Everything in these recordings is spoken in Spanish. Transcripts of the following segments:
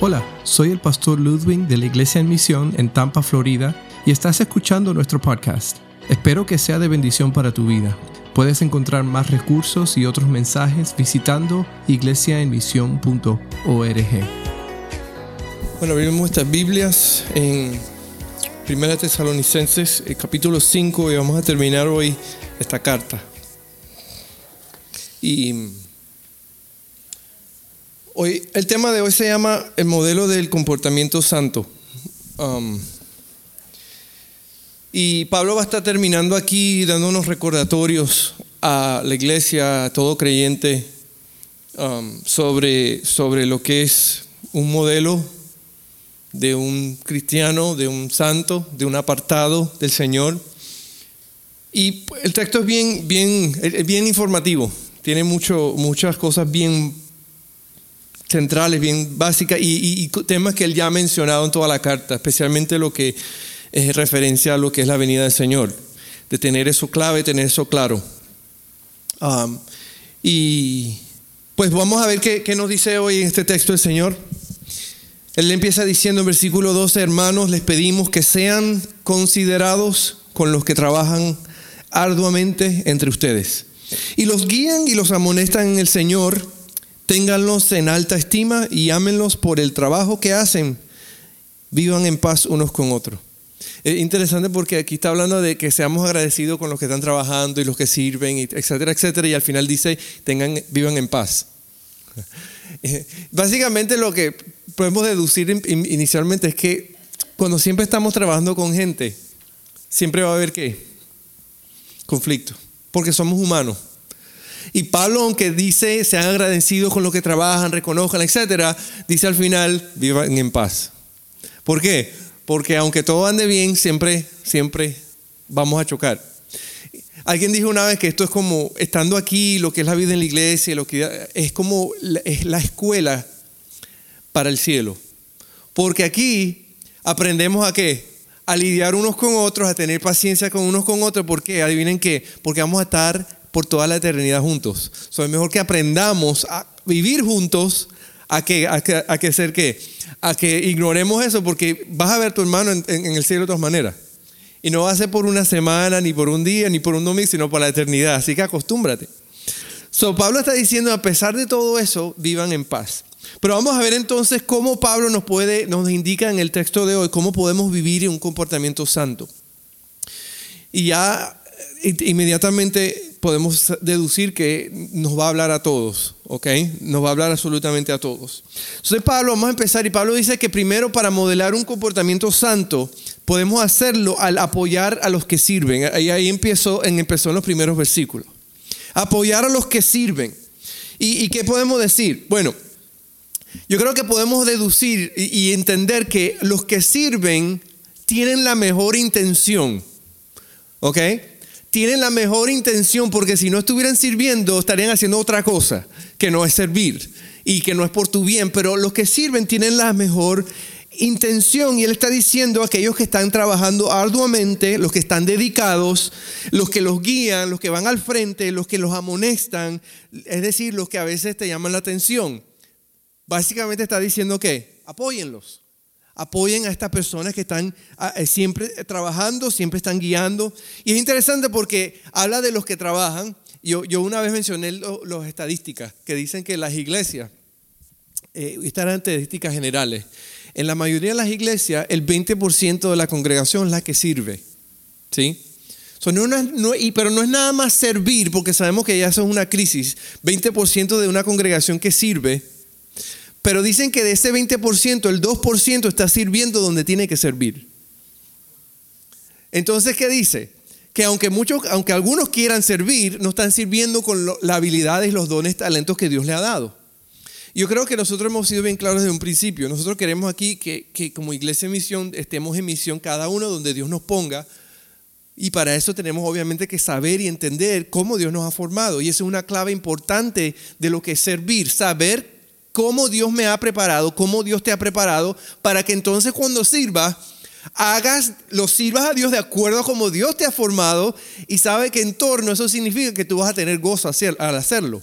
Hola, soy el pastor Ludwig de la Iglesia en Misión en Tampa, Florida, y estás escuchando nuestro podcast. Espero que sea de bendición para tu vida. Puedes encontrar más recursos y otros mensajes visitando iglesiaenmisión.org. Bueno, abrimos nuestras Biblias en Primera Tesalonicenses, el capítulo 5, y vamos a terminar hoy esta carta. Y Hoy, el tema de hoy se llama el modelo del comportamiento santo. Um, y Pablo va a estar terminando aquí dando unos recordatorios a la iglesia, a todo creyente, um, sobre, sobre lo que es un modelo de un cristiano, de un santo, de un apartado del Señor. Y el texto es bien, bien, bien informativo, tiene mucho, muchas cosas bien centrales, bien básicas y, temas que él ya ha mencionado en toda la carta, especialmente lo que es referencia a lo que es la venida del Señor, de tener eso clave, tener eso claro. Y pues vamos a ver qué, qué nos dice hoy en este texto el Señor. Él empieza diciendo en versículo 12, hermanos, les pedimos que sean considerados con los que trabajan arduamente entre ustedes. Y los guían y los amonestan en el Señor Ténganlos en alta estima y ámenlos por el trabajo que hacen. Vivan en paz unos con otros. Es interesante porque aquí está hablando de que seamos agradecidos con los que están trabajando y los que sirven, etcétera, etcétera. Y al final dice, tengan, vivan en paz. Básicamente lo que podemos deducir inicialmente es que cuando siempre estamos trabajando con gente, siempre va a haber qué? Conflicto. Porque somos humanos. Y Pablo, aunque dice, sean agradecidos con lo que trabajan, reconozcan, etc., dice al final, vivan en paz. ¿Por qué? Porque aunque todo ande bien, siempre, siempre vamos a chocar. Alguien dijo una vez que esto es como estando aquí, lo que es la vida en la iglesia, lo que es como es la escuela para el cielo. Porque aquí aprendemos a qué? A lidiar unos con otros, a tener paciencia con unos con otros. ¿Por qué? Adivinen qué. Porque vamos a estar por toda la eternidad juntos. So, es mejor que aprendamos a vivir juntos a que, a que, a que ser qué, a que ignoremos eso, porque vas a ver a tu hermano en, el cielo de todas maneras. Y no va a ser por una semana, ni por un día, ni por un domingo, sino por la eternidad. Así que acostúmbrate. So, Pablo está diciendo, a pesar de todo eso, vivan en paz. Pero vamos a ver entonces cómo Pablo nos puede, nos indica en el texto de hoy, cómo podemos vivir un comportamiento santo. Y ya inmediatamente podemos deducir que nos va a hablar a todos, ¿ok? Nos va a hablar absolutamente a todos. Entonces Pablo, vamos a empezar y Pablo dice que primero para modelar un comportamiento santo podemos hacerlo al apoyar a los que sirven. Ahí, ahí empezó, en, empezó en los primeros versículos. Apoyar a los que sirven. ¿Y, y qué podemos decir? Bueno, yo creo que podemos deducir y, y entender que los que sirven tienen la mejor intención. ¿Ok? Tienen la mejor intención porque si no estuvieran sirviendo estarían haciendo otra cosa que no es servir y que no es por tu bien, pero los que sirven tienen la mejor intención y él está diciendo a aquellos que están trabajando arduamente, los que están dedicados, los que los guían, los que van al frente, los que los amonestan, es decir, los que a veces te llaman la atención. Básicamente está diciendo que apóyenlos apoyen a estas personas que están ah, eh, siempre trabajando, siempre están guiando. Y es interesante porque habla de los que trabajan. Yo, una vez mencioné las estadísticas que dicen que las iglesias, eh, estas eran estadísticas generales, en la mayoría de las iglesias el 20% de la congregación es la que sirve. ¿Sí? pero no es nada más servir, porque sabemos que ya eso es una crisis. 20% de una congregación que sirve pero dicen que de ese 20%, el 2% está sirviendo donde tiene que servir. Entonces, ¿qué dice? Que aunque, muchos, aunque algunos quieran servir, no están sirviendo con las habilidades, los dones, talentos que Dios le ha dado. Yo creo que nosotros hemos sido bien claros desde un principio. Nosotros queremos aquí que, que como iglesia de misión estemos en misión cada uno donde Dios nos ponga. Y para eso tenemos obviamente que saber y entender cómo Dios nos ha formado. Y esa es una clave importante de lo que es servir, saber cómo Dios me ha preparado, cómo Dios te ha preparado, para que entonces cuando sirvas, hagas, lo sirvas a Dios de acuerdo a cómo Dios te ha formado y sabe que en torno eso significa que tú vas a tener gozo al hacerlo.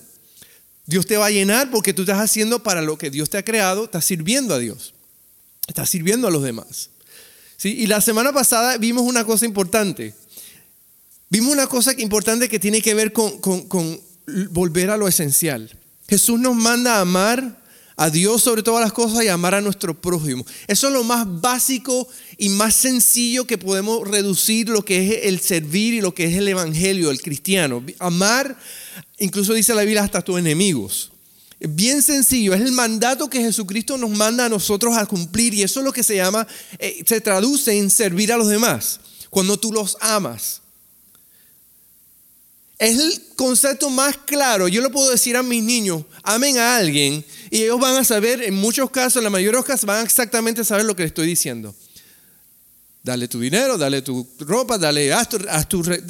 Dios te va a llenar porque tú estás haciendo para lo que Dios te ha creado, estás sirviendo a Dios, estás sirviendo a los demás. ¿Sí? Y la semana pasada vimos una cosa importante. Vimos una cosa importante que tiene que ver con, con volver a lo esencial. Jesús nos manda a amar a Dios sobre todas las cosas y amar a nuestro prójimo. Eso es lo más básico y más sencillo que podemos reducir lo que es el servir y lo que es el evangelio, el cristiano. Amar, incluso dice la Biblia, hasta tus enemigos. Bien sencillo, es el mandato que Jesucristo nos manda a nosotros a cumplir y eso es lo que se llama, eh, se traduce en servir a los demás, cuando tú los amas. Es el concepto más claro. Yo lo puedo decir a mis niños, amen a alguien y ellos van a saber, en muchos casos, en la mayoría de los casos, van a exactamente saber lo que les estoy diciendo. Dale tu dinero, dale tu ropa, dale, haz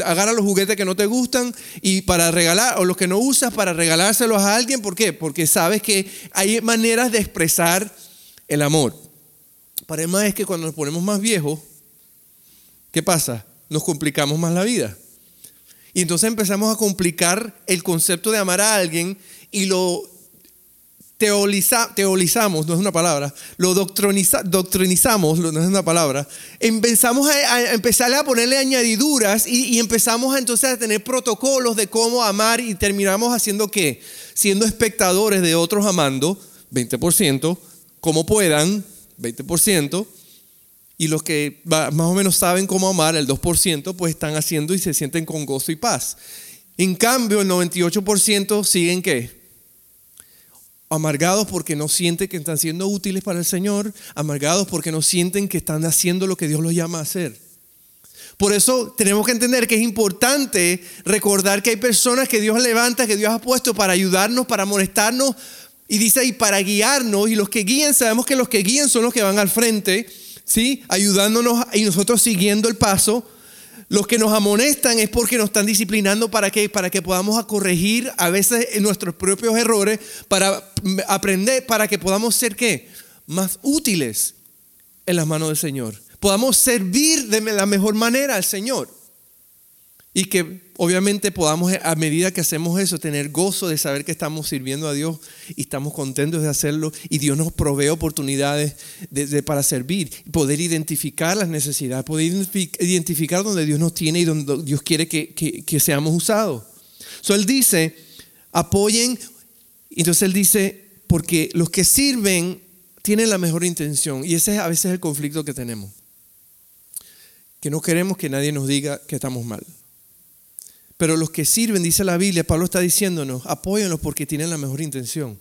agarra los juguetes que no te gustan y para regalar, o los que no usas para regalárselos a alguien. ¿Por qué? Porque sabes que hay maneras de expresar el amor. Para es que cuando nos ponemos más viejos, ¿qué pasa? Nos complicamos más la vida. Y entonces empezamos a complicar el concepto de amar a alguien y lo teolizamos, no es una palabra, lo doctrinizamos, no es una palabra, empezamos a, empezar a ponerle añadiduras y, empezamos a, entonces a tener protocolos de cómo amar y terminamos haciendo qué? Siendo espectadores de otros amando, 20%, como puedan, 20%, y los que más o menos saben cómo amar, el 2%, pues están haciendo y se sienten con gozo y paz. En cambio, el 98% siguen qué? Amargados porque no sienten que están siendo útiles para el Señor, amargados porque no sienten que están haciendo lo que Dios los llama a hacer. Por eso tenemos que entender que es importante recordar que hay personas que Dios levanta, que Dios ha puesto para ayudarnos, para molestarnos, y dice, y para guiarnos, y los que guían, sabemos que los que guían son los que van al frente, ¿sí? Ayudándonos y nosotros siguiendo el paso. Los que nos amonestan es porque nos están disciplinando para que, para que podamos corregir a veces nuestros propios errores, para aprender, para que podamos ser qué? Más útiles en las manos del Señor. Podamos servir de la mejor manera al Señor. Y que obviamente podamos, a medida que hacemos eso, tener gozo de saber que estamos sirviendo a Dios y estamos contentos de hacerlo. Y Dios nos provee oportunidades para servir, poder identificar las necesidades, poder identificar donde Dios nos tiene y donde Dios quiere que, seamos usados. So, él dice, apoyen. Entonces Él dice, porque los que sirven tienen la mejor intención. Y ese es a veces el conflicto que tenemos. Que no queremos que nadie nos diga que estamos mal. Pero los que sirven, dice la Biblia, Pablo está diciéndonos, apóyenlos porque tienen la mejor intención.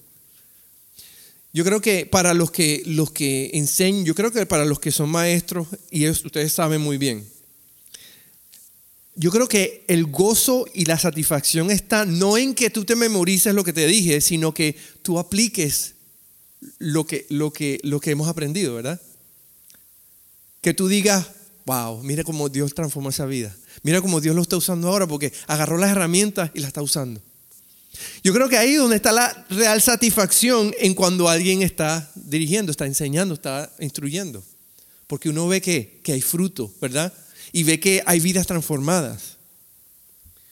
Yo creo que para los que, los que enseñan, yo creo que para los que son maestros, y ustedes saben muy bien, yo creo que el gozo y la satisfacción está no en que tú te memorices lo que te dije, sino que tú apliques lo que, lo que, lo que hemos aprendido, ¿verdad? Que tú digas, wow, mira cómo Dios transformó esa vida. Mira cómo Dios lo está usando ahora porque agarró las herramientas y las está usando. Yo creo que ahí es donde está la real satisfacción en cuando alguien está dirigiendo, está enseñando, está instruyendo. Porque uno ve que, que hay fruto, ¿verdad? Y ve que hay vidas transformadas.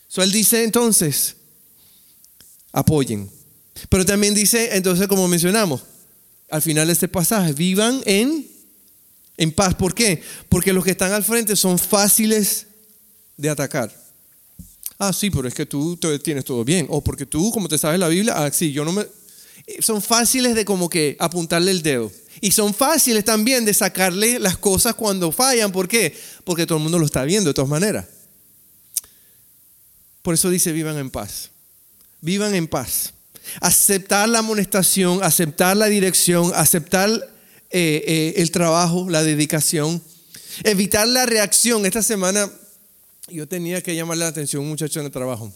So, él dice entonces, apoyen. Pero también dice, entonces como mencionamos, al final de este pasaje, vivan en, en paz. ¿Por qué? Porque los que están al frente son fáciles de atacar. Ah, sí, pero es que tú tienes todo bien. O porque tú, como te sabes la Biblia, ah, sí, yo no me... Eh, son fáciles de como que apuntarle el dedo. Y son fáciles también de sacarle las cosas cuando fallan. ¿Por qué? Porque todo el mundo lo está viendo de todas maneras. Por eso dice, vivan en paz. Vivan en paz. Aceptar la amonestación, aceptar la dirección, aceptar eh, eh, el trabajo, la dedicación. Evitar la reacción. Esta semana yo tenía que llamarle la atención a un muchacho en el trabajo.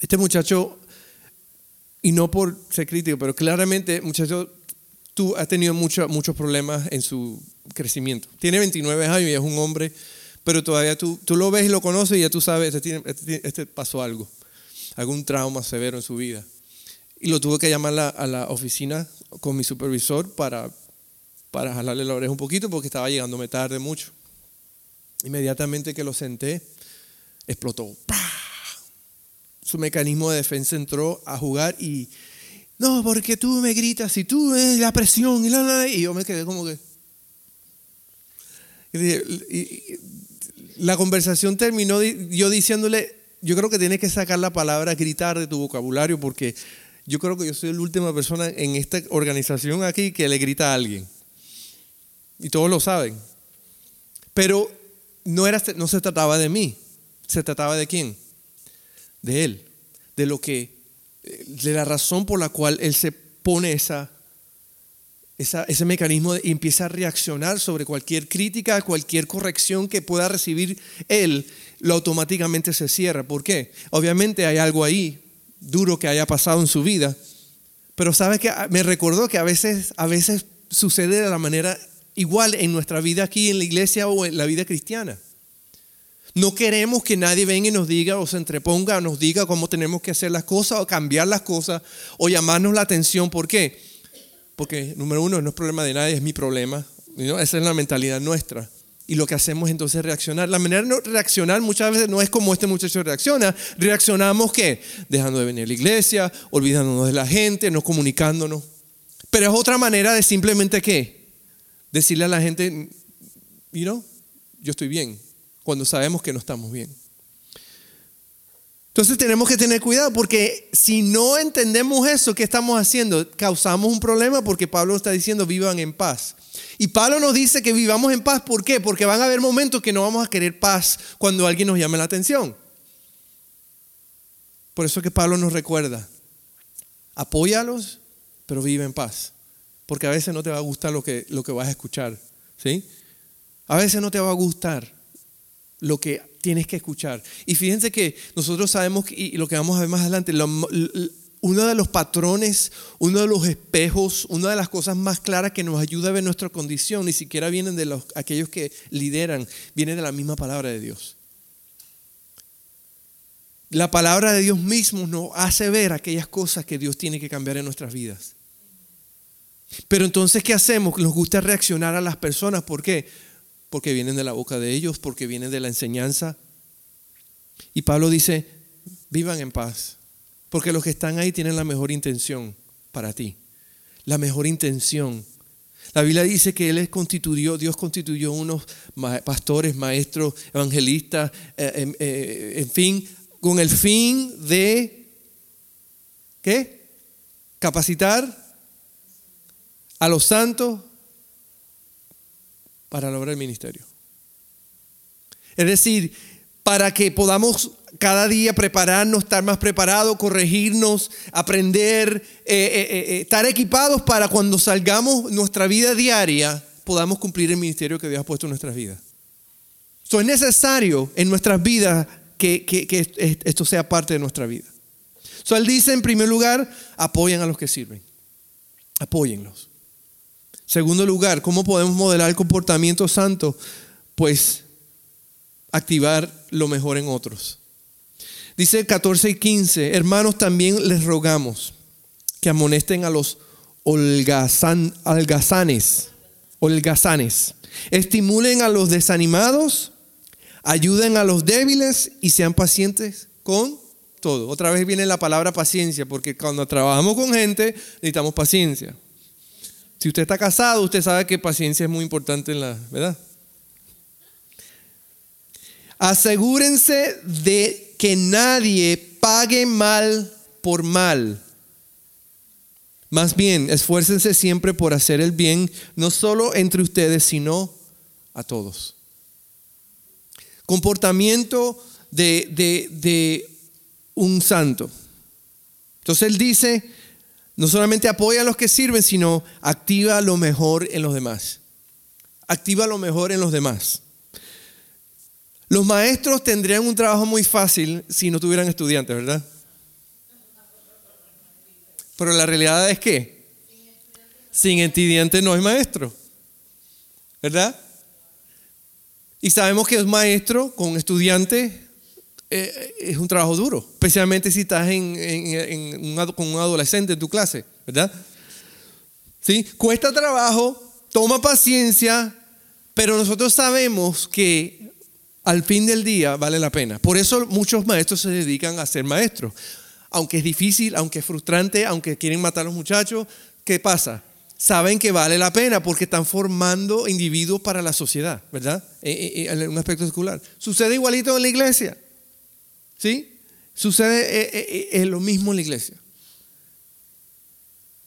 Este muchacho, y no por ser crítico, pero claramente, muchacho, tú has tenido muchos muchos problemas en su crecimiento. Tiene 29 años y es un hombre, pero todavía tú, tú lo ves y lo conoces y ya tú sabes, este, este, este pasó algo, algún trauma severo en su vida. Y lo tuve que llamar a la oficina con mi supervisor para, para jalarle la oreja un poquito porque estaba llegándome tarde mucho. Inmediatamente que lo senté, explotó. su mecanismo de defensa entró a jugar y, no, porque tú me gritas y tú la presión y, la, y yo me quedé como que... la conversación terminó yo diciéndole, yo creo que tienes que sacar la palabra gritar de tu vocabulario porque yo creo que yo soy la última persona en esta organización aquí que le grita a alguien. Y todos lo saben. Pero no, era, no se trataba de mí, se trataba de quién? De él, de lo que, eh, de la razón por la cual él se pone esa, ese mecanismo y empieza a reaccionar sobre cualquier crítica, cualquier corrección que pueda recibir él, lo automáticamente se cierra. ¿Por qué? Obviamente hay algo ahí duro que haya pasado en su vida, pero sabe que me recordó que a veces, a veces sucede de la manera igual en nuestra vida aquí en la iglesia o en la vida cristiana. No queremos que nadie venga y nos diga o se entreponga o nos diga cómo tenemos que hacer las cosas o cambiar las cosas o llamarnos la atención. ¿Por qué? Porque, número uno, no es problema de nadie, es mi problema. Esa es la mentalidad nuestra. Y lo que hacemos entonces es reaccionar. La manera de reaccionar muchas veces no es como este muchacho reacciona. Reaccionamos ¿qué? Dejando de venir a la iglesia, olvidándonos de la gente, no comunicándonos. Pero es otra manera de simplemente qué? Decirle a la gente, you know, yo estoy bien, cuando sabemos que no estamos bien. Entonces tenemos que tener cuidado porque si no entendemos eso, ¿qué estamos haciendo? Causamos un problema porque Pablo está diciendo vivan en paz. Y Pablo nos dice que vivamos en paz, ¿por qué? Porque van a haber momentos que no vamos a querer paz cuando alguien nos llame la atención. Por eso que Pablo nos recuerda, apóyalos, pero vive en paz porque a veces no te va a gustar lo que, lo que vas a escuchar. ¿sí? A veces no te va a gustar lo que tienes que escuchar. Y fíjense que nosotros sabemos, y lo que vamos a ver más adelante, uno de los patrones, uno de los espejos, una de las cosas más claras que nos ayuda a ver nuestra condición, ni siquiera vienen de los, aquellos que lideran, viene de la misma palabra de Dios. La palabra de Dios mismo nos hace ver aquellas cosas que Dios tiene que cambiar en nuestras vidas. Pero entonces, ¿qué hacemos? Nos gusta reaccionar a las personas. ¿Por qué? Porque vienen de la boca de ellos, porque vienen de la enseñanza. Y Pablo dice, vivan en paz, porque los que están ahí tienen la mejor intención para ti. La mejor intención. La Biblia dice que Él constituyó, Dios constituyó unos pastores, maestros, evangelistas, eh, em, eh, en fin, con el fin de, ¿qué? Capacitar a los santos para lograr el ministerio. Es decir, para que podamos cada día prepararnos, estar más preparados, corregirnos, aprender, eh, eh, eh, estar equipados para cuando salgamos nuestra vida diaria, podamos cumplir el ministerio que Dios ha puesto en nuestras vidas. Eso es necesario en nuestras vidas que, que esto sea parte de nuestra vida. So, él dice, en primer lugar, apoyen a los que sirven. Apóyenlos. Segundo lugar, ¿cómo podemos modelar el comportamiento santo? Pues activar lo mejor en otros. Dice 14 y 15, hermanos, también les rogamos que amonesten a los holgazan, holgazanes, holgazanes, estimulen a los desanimados, ayuden a los débiles y sean pacientes con todo. Otra vez viene la palabra paciencia, porque cuando trabajamos con gente necesitamos paciencia. Si usted está casado, usted sabe que paciencia es muy importante en la, ¿verdad? Asegúrense de que nadie pague mal por mal. Más bien, esfuércense siempre por hacer el bien, no solo entre ustedes, sino a todos. Comportamiento de, de, de un santo. Entonces él dice, no solamente apoya a los que sirven, sino activa lo mejor en los demás. Activa lo mejor en los demás. Los maestros tendrían un trabajo muy fácil si no tuvieran estudiantes, ¿verdad? Pero la realidad es que sin estudiantes no hay maestro, ¿verdad? Y sabemos que es maestro con estudiantes eh, es un trabajo duro, especialmente si estás con un adolescente en tu clase, ¿verdad? ¿Sí? Cuesta trabajo, toma paciencia, pero nosotros sabemos que al fin del día vale la pena. Por eso muchos maestros se dedican a ser maestros. Aunque es difícil, aunque es frustrante, aunque quieren matar a los muchachos, ¿qué pasa? Saben que vale la pena porque están formando individuos para la sociedad, ¿verdad? Eh, eh, en un aspecto secular. Sucede igualito en la iglesia. ¿Sí? Sucede es lo mismo en la iglesia.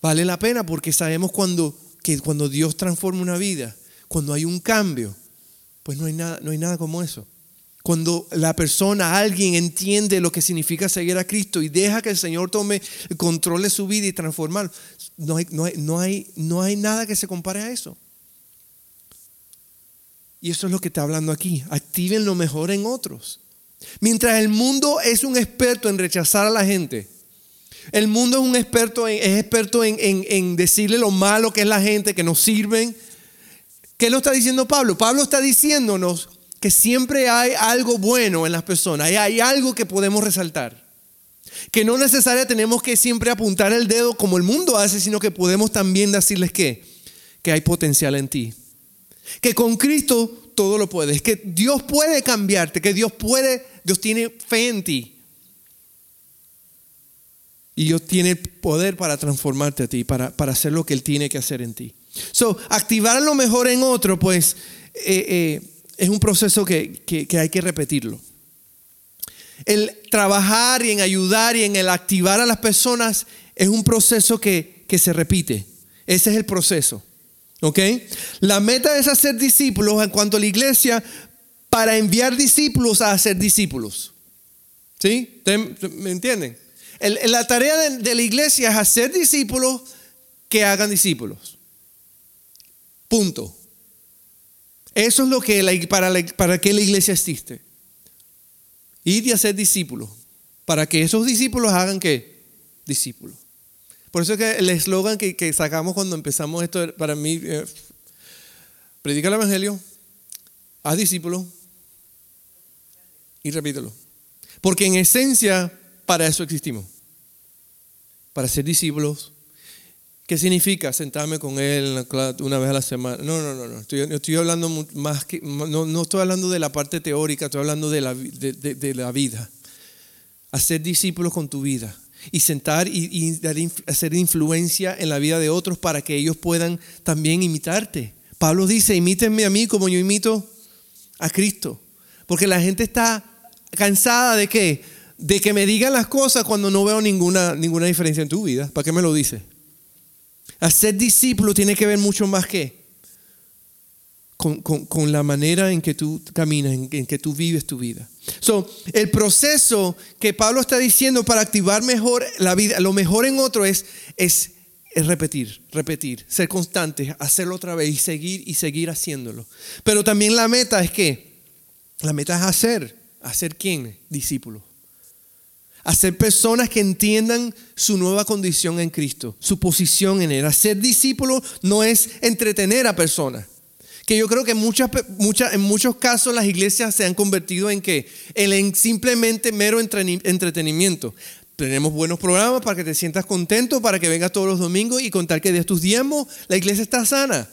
Vale la pena porque sabemos cuando, que cuando Dios transforma una vida, cuando hay un cambio, pues no hay nada, no hay nada como eso. Cuando la persona, alguien entiende lo que significa seguir a Cristo y deja que el Señor tome control de su vida y transformar, no hay, no hay, no hay, no hay nada que se compare a eso. Y eso es lo que está hablando aquí. Activen lo mejor en otros. Mientras el mundo es un experto en rechazar a la gente, el mundo es un experto en, es experto en, en, decirle lo malo que es la gente, que nos sirven. ¿Qué lo está diciendo Pablo? Pablo está diciéndonos que siempre hay algo bueno en las personas, hay, hay algo que podemos resaltar. Que no necesariamente tenemos que siempre apuntar el dedo como el mundo hace, sino que podemos también decirles que, que hay potencial en ti. Que con Cristo todo lo puedes, que Dios puede cambiarte, que Dios puede, Dios tiene fe en ti. Y Dios tiene poder para transformarte a ti, para, para hacer lo que Él tiene que hacer en ti. So, activar lo mejor en otro, pues eh, eh, es un proceso que, que, hay que repetirlo. El trabajar y en ayudar y en el activar a las personas es un proceso que, que se repite. Ese es el proceso. ¿Ok? La meta es hacer discípulos en cuanto a la iglesia para enviar discípulos a hacer discípulos. ¿Sí? ¿Me entienden? la tarea de, la iglesia es hacer discípulos que hagan discípulos. Punto. Eso es lo que para, para que la iglesia existe. Ir y hacer discípulos. Para que esos discípulos hagan qué? Discípulos. Por eso es que el eslogan que, sacamos cuando empezamos esto, para mí, eh, predica el Evangelio, haz discípulos y repítelo. Porque en esencia, para eso existimos para ser discípulos. ¿Qué significa sentarme con él una vez a la semana? No, no, no, no. Estoy, estoy hablando más que, no, no, estoy hablando de la parte teórica, estoy hablando de la, de, la vida. Hacer discípulos con tu vida y sentar y, hacer influencia en la vida de otros para que ellos puedan también imitarte. Pablo dice, imítenme a mí como yo imito a Cristo. Porque la gente está cansada de qué? de que me digan las cosas cuando no veo ninguna, ninguna diferencia en tu vida. ¿Para qué me lo dice? Hacer discípulo tiene que ver mucho más que con, la manera en que tú caminas, en, que tú vives tu vida. So, el proceso que Pablo está diciendo para activar mejor la vida, lo mejor en otro es, es, es repetir, repetir, ser constante, hacerlo otra vez y seguir y seguir haciéndolo. Pero también la meta es que, la meta es hacer, hacer quién? Discípulo Hacer personas que entiendan su nueva condición en Cristo, su posición en Él. Hacer discípulo no es entretener a personas. Que yo creo que muchas, muchas, en muchos casos las iglesias se han convertido en que en simplemente mero entretenimiento. Tenemos buenos programas para que te sientas contento, para que vengas todos los domingos y contar que de tus diezmos la iglesia está sana.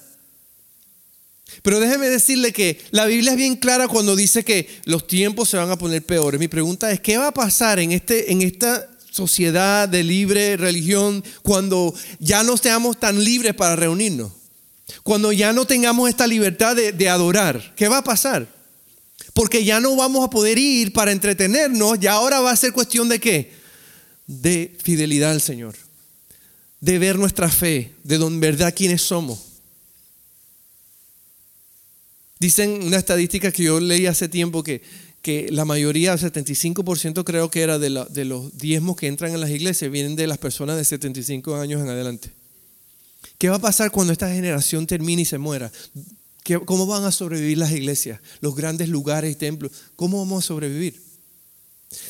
Pero déjeme decirle que la Biblia es bien clara cuando dice que los tiempos se van a poner peores. Mi pregunta es, ¿qué va a pasar en, este, en esta sociedad de libre religión cuando ya no seamos tan libres para reunirnos? Cuando ya no tengamos esta libertad de, adorar, ¿qué va a pasar? Porque ya no vamos a poder ir para entretenernos, ya ahora va a ser cuestión de qué? De fidelidad al Señor, de ver nuestra fe, de don verdad quiénes somos. Dicen una estadística que yo leí hace tiempo que, que la mayoría, el 75% creo que era de, de los diezmos que entran en las iglesias, vienen de las personas de 75 años en adelante. ¿Qué va a pasar cuando esta generación termine y se muera? ¿Cómo van a sobrevivir las iglesias, los grandes lugares y templos? ¿Cómo vamos a sobrevivir?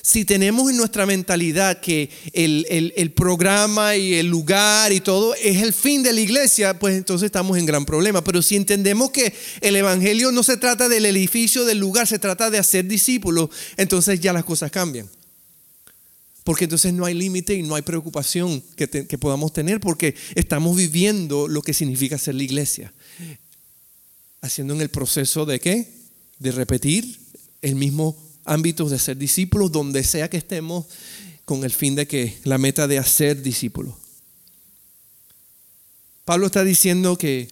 Si tenemos en nuestra mentalidad que el, programa y el lugar y todo es el fin de la iglesia, pues entonces estamos en gran problema. Pero si entendemos que el Evangelio no se trata del edificio, del lugar, se trata de hacer discípulos, entonces ya las cosas cambian. Porque entonces no hay límite y no hay preocupación que, que podamos tener porque estamos viviendo lo que significa ser la iglesia. Haciendo en el proceso de qué? De repetir el mismo ámbito de ser discípulos donde sea que estemos con el fin de que la meta de hacer discípulos. Pablo está diciendo que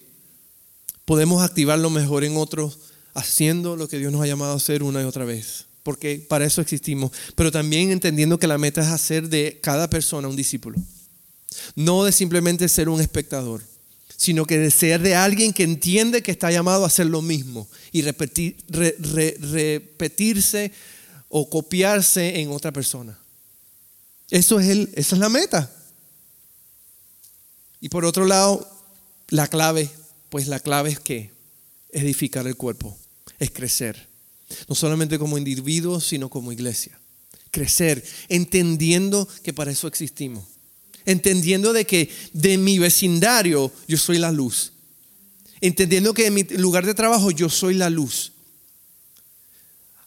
podemos activarlo mejor en otros haciendo lo que Dios nos ha llamado a hacer una y otra vez, porque para eso existimos, pero también entendiendo que la meta es hacer de cada persona un discípulo, no de simplemente ser un espectador, sino que ser de alguien que entiende que está llamado a hacer lo mismo y repetir, repetirse o copiarse en otra persona. Eso es el, esa es la meta. Y por otro lado, la clave, pues la clave es que edificar el cuerpo, es crecer. No solamente como individuos, sino como iglesia. Crecer, entendiendo que para eso existimos. Entendiendo de que de mi vecindario yo soy la luz. Entendiendo que en mi lugar de trabajo yo soy la luz.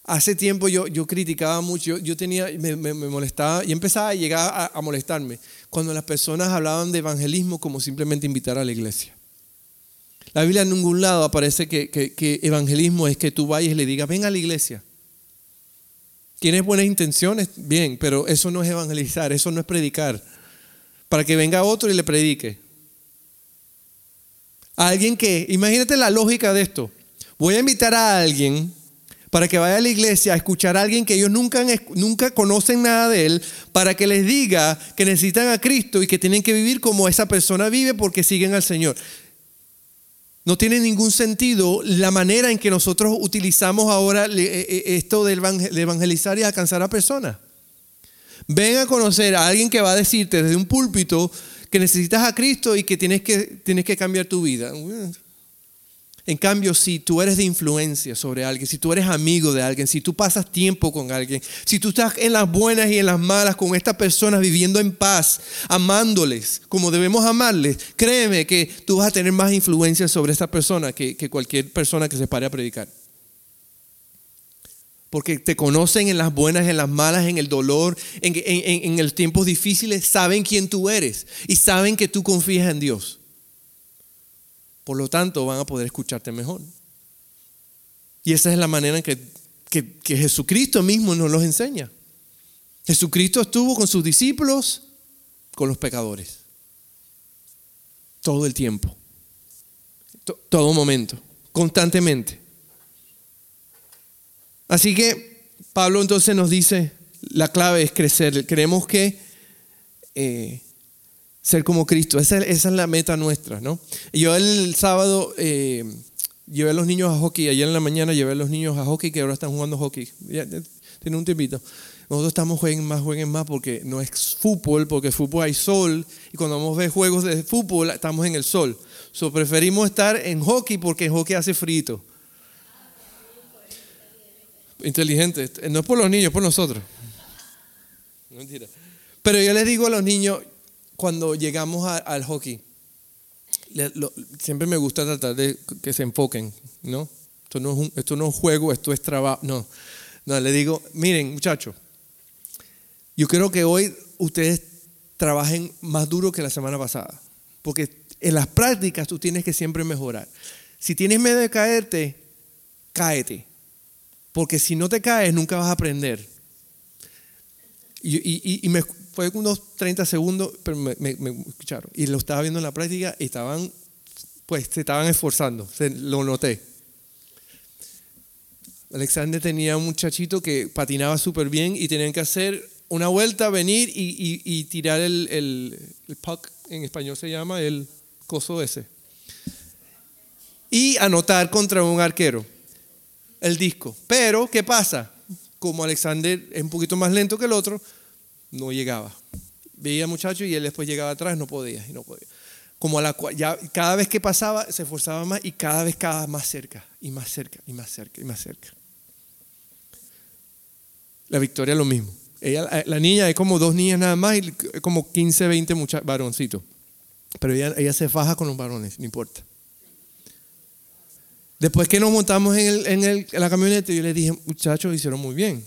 Hace tiempo yo, yo criticaba mucho, yo, tenía, me, molestaba y empezaba a llegar a, molestarme cuando las personas hablaban de evangelismo como simplemente invitar a la iglesia. La Biblia en ningún lado aparece que, que, evangelismo es que tú vayas y le digas, ven a la iglesia. Tienes buenas intenciones, bien, pero eso no es evangelizar, eso no es predicar. Para que venga otro y le predique. alguien que, imagínate la lógica de esto. Voy a invitar a alguien para que vaya a la iglesia a escuchar a alguien que ellos nunca, nunca conocen nada de él, para que les diga que necesitan a Cristo y que tienen que vivir como esa persona vive porque siguen al Señor. No tiene ningún sentido la manera en que nosotros utilizamos ahora eh, eh, esto de evangelizar y alcanzar a personas. Ven a conocer a alguien que va a decirte desde un púlpito que necesitas a Cristo y que tienes que, tienes que cambiar tu vida. En cambio, si tú eres de influencia sobre alguien, si tú eres amigo de alguien, si tú pasas tiempo con alguien, si tú estás en las buenas y en las malas con esta persona viviendo en paz, amándoles como debemos amarles, créeme que tú vas a tener más influencia sobre esta persona que, cualquier persona que se pare a predicar. Porque te conocen en las buenas, en las malas, en el dolor, en, en, en los tiempos difíciles, saben quién tú eres y saben que tú confías en Dios. Por lo tanto, van a poder escucharte mejor. Y esa es la manera en que, Jesucristo mismo nos los enseña. Jesucristo estuvo con sus discípulos, con los pecadores. Todo el tiempo. Todo momento. Constantemente. Así que Pablo entonces nos dice, la clave es crecer. Creemos que eh, ser como Cristo. Esa, es la meta nuestra, ¿no? Yo el sábado eh, llevé a los niños a hockey, ayer en la mañana llevé a los niños a hockey que ahora están jugando hockey. tiene un tiempito. Nosotros estamos jueguen más, jueguen más porque no es fútbol, porque fútbol hay sol y cuando vamos a ver juegos de fútbol estamos en el sol. So, preferimos estar en hockey porque hockey hace frito. Inteligente. No es por los niños, es por nosotros. Mentira. Pero yo les digo a los niños, cuando llegamos al hockey, siempre me gusta tratar de que se enfoquen, ¿no? Esto no es un, esto no es juego, esto es trabajo. No, no, le digo, miren muchachos, yo creo que hoy ustedes trabajen más duro que la semana pasada, porque en las prácticas tú tienes que siempre mejorar. Si tienes miedo de caerte, cáete, porque si no te caes nunca vas a aprender. Y, fue unos 30 segundos, pero me, escucharon. Y lo estaba viendo en la práctica y estaban, pues, se estaban esforzando, lo noté. Alexander tenía un muchachito que patinaba súper bien y tenían que hacer una vuelta, venir y, tirar el, el, puck, en español se llama el coso ese. Y anotar contra un arquero el disco. Pero, ¿qué pasa? Como Alexander es un poquito más lento que el otro, no llegaba. Veía muchacho y él después llegaba atrás, no podía, y no podía. Como la cada vez que pasaba se esforzaba más y cada vez cada más cerca, y más cerca, y más cerca, y más cerca. La victoria lo mismo. Ella, la niña es como dos niñas nada más y como 15, 20 varoncitos. Pero ella, ella se faja con los varones, no importa. Después que nos montamos en, el, en, el, la camioneta, yo le dije, muchachos, hicieron muy bien.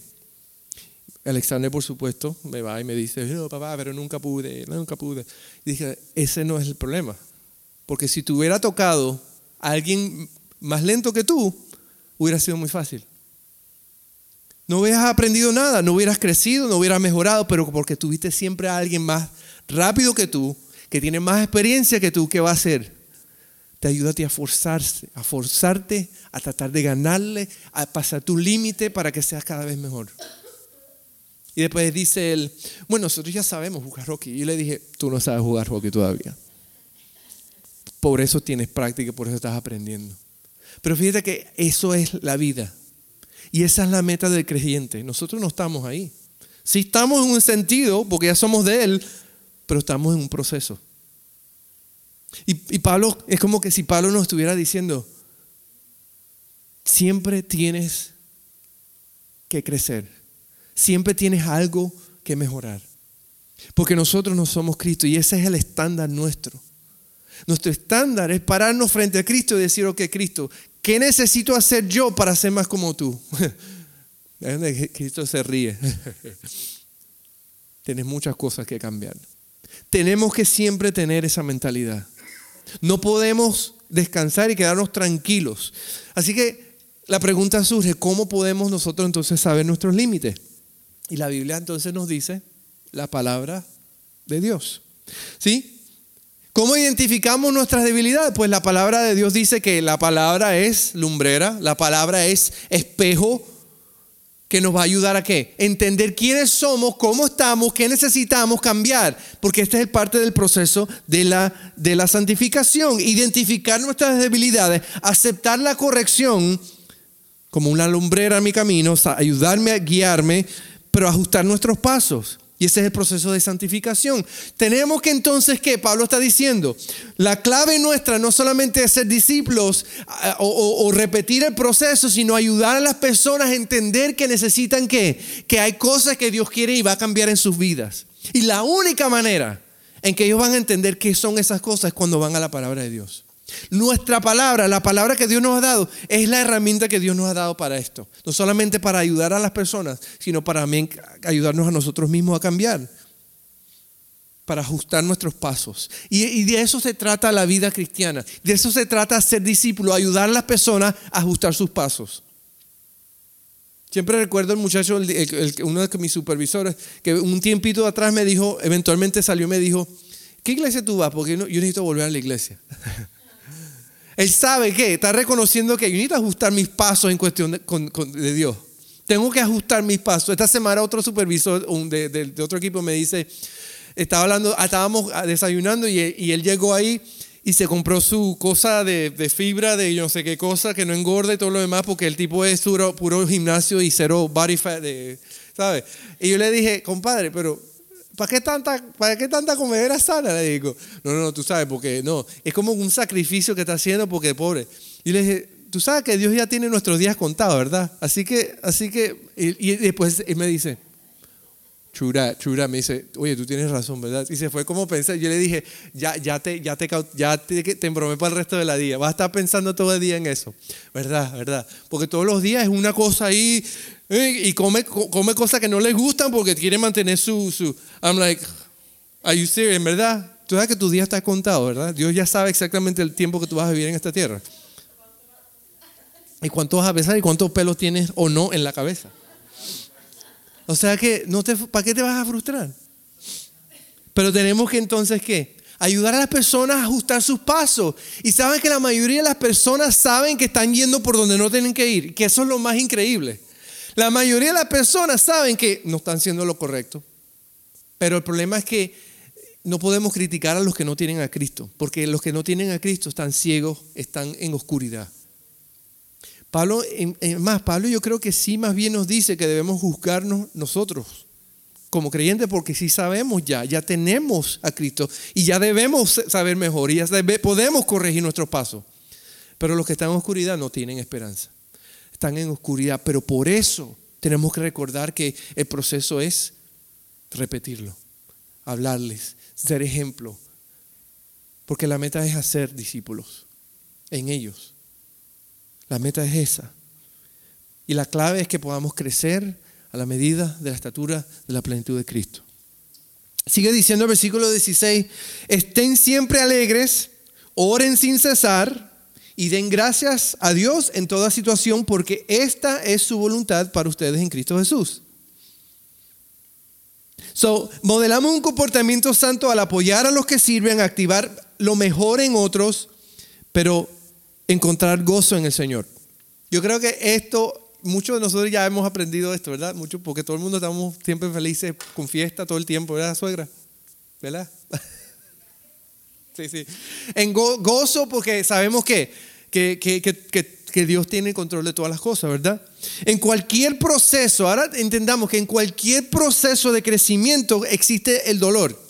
Alexander, por supuesto, me va y me dice, no, papá, pero nunca pude, nunca pude. Y dije, ese no es el problema. Porque si te hubiera tocado a alguien más lento que tú, hubiera sido muy fácil. No hubieras aprendido nada, no hubieras crecido, no hubieras mejorado, pero porque tuviste siempre a alguien más rápido que tú, que tiene más experiencia que tú, ¿qué va a hacer? Te ayuda a ti a forzarse, a forzarte, a tratar de ganarle, a pasar tu límite para que seas cada vez mejor. Y después dice él, bueno, nosotros ya sabemos jugar hockey. Y yo le dije, tú no sabes jugar hockey todavía. Por eso tienes práctica, por eso estás aprendiendo. Pero fíjate que eso es la vida. Y esa es la meta del creyente. Nosotros no estamos ahí. Sí estamos en un sentido, porque ya somos de Él, pero estamos en un proceso. Y, Pablo, es como que si Pablo nos estuviera diciendo, siempre tienes que crecer siempre tienes algo que mejorar. Porque nosotros no somos Cristo y ese es el estándar nuestro. Nuestro estándar es pararnos frente a Cristo y decir, ok, Cristo, ¿qué necesito hacer yo para ser más como tú? Cristo se ríe. Tienes muchas cosas que cambiar. Tenemos que siempre tener esa mentalidad. No podemos descansar y quedarnos tranquilos. Así que la pregunta surge, ¿cómo podemos nosotros entonces saber nuestros límites? Y la Biblia entonces nos dice la palabra de Dios. ¿Sí? ¿Cómo identificamos nuestras debilidades? Pues la palabra de Dios dice que la palabra es lumbrera, la palabra es espejo que nos va a ayudar a qué? Entender quiénes somos, cómo estamos, qué necesitamos cambiar, porque este es parte del proceso de la, de la santificación, identificar nuestras debilidades, aceptar la corrección como una lumbrera en mi camino, ayudarme a guiarme pero ajustar nuestros pasos. Y ese es el proceso de santificación. Tenemos que entonces, ¿qué? Pablo está diciendo, la clave nuestra no solamente es ser discípulos o, repetir el proceso, sino ayudar a las personas a entender que necesitan qué? Que hay cosas que Dios quiere y va a cambiar en sus vidas. Y la única manera en que ellos van a entender qué son esas cosas es cuando van a la palabra de Dios. Nuestra palabra, la palabra que Dios nos ha dado, es la herramienta que Dios nos ha dado para esto. No solamente para ayudar a las personas, sino para ayudarnos a nosotros mismos a cambiar, para ajustar nuestros pasos. Y, de eso se trata la vida cristiana. De eso se trata ser discípulo, ayudar a las personas a ajustar sus pasos. Siempre recuerdo el muchacho, uno de mis supervisores, que un tiempito atrás me dijo, eventualmente salió y me dijo, ¿qué iglesia tú vas? Porque yo necesito volver a la iglesia. Él sabe que está reconociendo que yo necesito ajustar mis pasos en cuestión de, Dios. Tengo que ajustar mis pasos. Esta semana otro supervisor de, otro equipo me dice, estaba hablando, estábamos desayunando y, él llegó ahí y se compró su cosa de, fibra, de no sé qué cosa, que no engorda y todo lo demás, porque el tipo es puro, puro gimnasio y cero body fat, ¿sabes? Y yo le dije, compadre, pero ¿Para qué tanta, para qué tanta comedera sana? Le digo, no, no, tú sabes, porque no, es como un sacrificio que está haciendo porque pobre. Y le dije, tú sabes que Dios ya tiene nuestros días contados, ¿verdad? Así que, así que, y, después él me dice, chura, chura, me dice, oye, tú tienes razón, ¿verdad? Y se fue como pensé, yo le dije, ya, ya te, ya te, ya te, te embromé para el resto de la día, vas a estar pensando todo el día en eso, ¿verdad? ¿Verdad? Porque todos los días es una cosa ahí, y come, come cosas que no les gustan porque quiere mantener su, su... I'm like, are you serious? ¿En verdad? Tú sabes que tu día está contado, ¿verdad? Dios ya sabe exactamente el tiempo que tú vas a vivir en esta tierra. Y cuánto vas a pesar y cuántos pelos tienes o no en la cabeza. O sea que, ¿para qué te vas a frustrar? Pero tenemos que entonces, ¿qué? Ayudar a las personas a ajustar sus pasos. Y saben que la mayoría de las personas saben que están yendo por donde no tienen que ir. Que eso es lo más increíble. La mayoría de las personas saben que no están haciendo lo correcto, pero el problema es que no podemos criticar a los que no tienen a Cristo, porque los que no tienen a Cristo están ciegos, están en oscuridad. Pablo, más, Pablo yo creo que sí más bien nos dice que debemos juzgarnos nosotros como creyentes porque sí sabemos ya, ya tenemos a Cristo y ya debemos saber mejor y ya podemos corregir nuestros pasos. Pero los que están en oscuridad no tienen esperanza están en oscuridad, pero por eso tenemos que recordar que el proceso es repetirlo, hablarles, ser ejemplo, porque la meta es hacer discípulos en ellos. La meta es esa. Y la clave es que podamos crecer a la medida de la estatura de la plenitud de Cristo. Sigue diciendo el versículo 16, estén siempre alegres, oren sin cesar y den gracias a Dios en toda situación porque esta es su voluntad para ustedes en Cristo Jesús. So, modelamos un comportamiento santo al apoyar a los que sirven, activar lo mejor en otros, pero encontrar gozo en el Señor. Yo creo que esto, muchos de nosotros ya hemos aprendido esto, ¿verdad? Mucho, porque todo el mundo estamos siempre felices con fiesta todo el tiempo, ¿verdad, suegra? ¿Verdad? Sí, sí. En gozo porque sabemos que, que, que, que, Dios tiene control de todas las cosas, ¿verdad? En cualquier proceso, ahora entendamos que en cualquier proceso de crecimiento existe el dolor.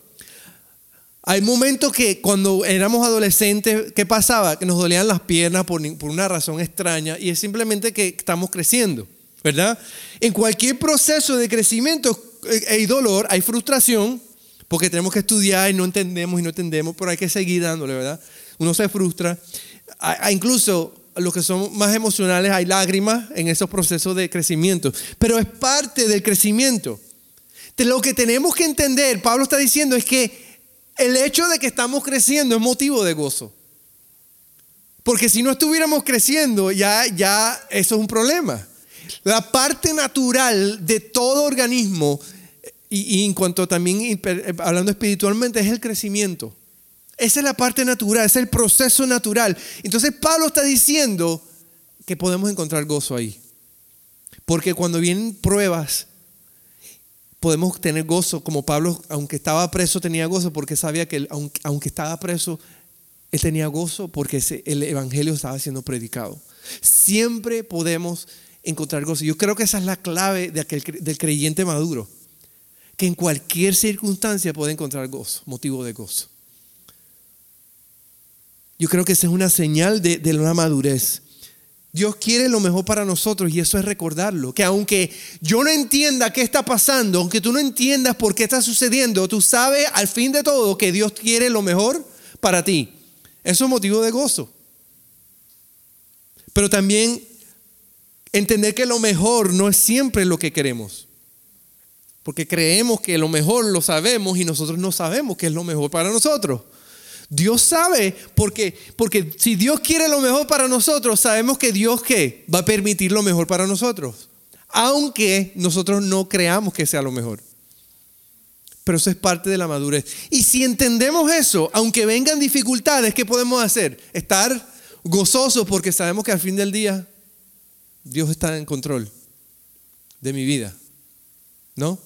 Hay momentos que cuando éramos adolescentes, ¿qué pasaba? Que nos dolían las piernas por, por una razón extraña y es simplemente que estamos creciendo, ¿verdad? En cualquier proceso de crecimiento eh, hay dolor, hay frustración, porque tenemos que estudiar y no entendemos y no entendemos, pero hay que seguir dándole, ¿verdad? Uno se frustra. incluso los que son más emocionales hay lágrimas en esos procesos de crecimiento, pero es parte del crecimiento. Lo que tenemos que entender, Pablo está diciendo, es que el hecho de que estamos creciendo es motivo de gozo. Porque si no estuviéramos creciendo, ya, ya eso es un problema. La parte natural de todo organismo y, en cuanto también, eh, hablando espiritualmente, es el crecimiento. Esa es la parte natural, es el proceso natural. Entonces Pablo está diciendo que podemos encontrar gozo ahí. Porque cuando vienen pruebas, podemos tener gozo, como Pablo, aunque estaba preso, tenía gozo, porque sabía que aunque, estaba preso, él tenía gozo porque el Evangelio estaba siendo predicado. Siempre podemos encontrar gozo. Yo creo que esa es la clave de aquel, del creyente maduro que en cualquier circunstancia puede encontrar gozo, motivo de gozo. Yo creo que esa es una señal de, de una madurez. Dios quiere lo mejor para nosotros y eso es recordarlo. Que aunque yo no entienda qué está pasando, aunque tú no entiendas por qué está sucediendo, tú sabes al fin de todo que Dios quiere lo mejor para ti. Eso es motivo de gozo. Pero también entender que lo mejor no es siempre lo que queremos. Porque creemos que lo mejor lo sabemos y nosotros no sabemos qué es lo mejor para nosotros. Dios sabe porque, porque si Dios quiere lo mejor para nosotros, sabemos que Dios ¿qué? va a permitir lo mejor para nosotros. Aunque nosotros no creamos que sea lo mejor. Pero eso es parte de la madurez. Y si entendemos eso, aunque vengan dificultades, ¿qué podemos hacer? Estar gozosos porque sabemos que al fin del día Dios está en control de mi vida. ¿No?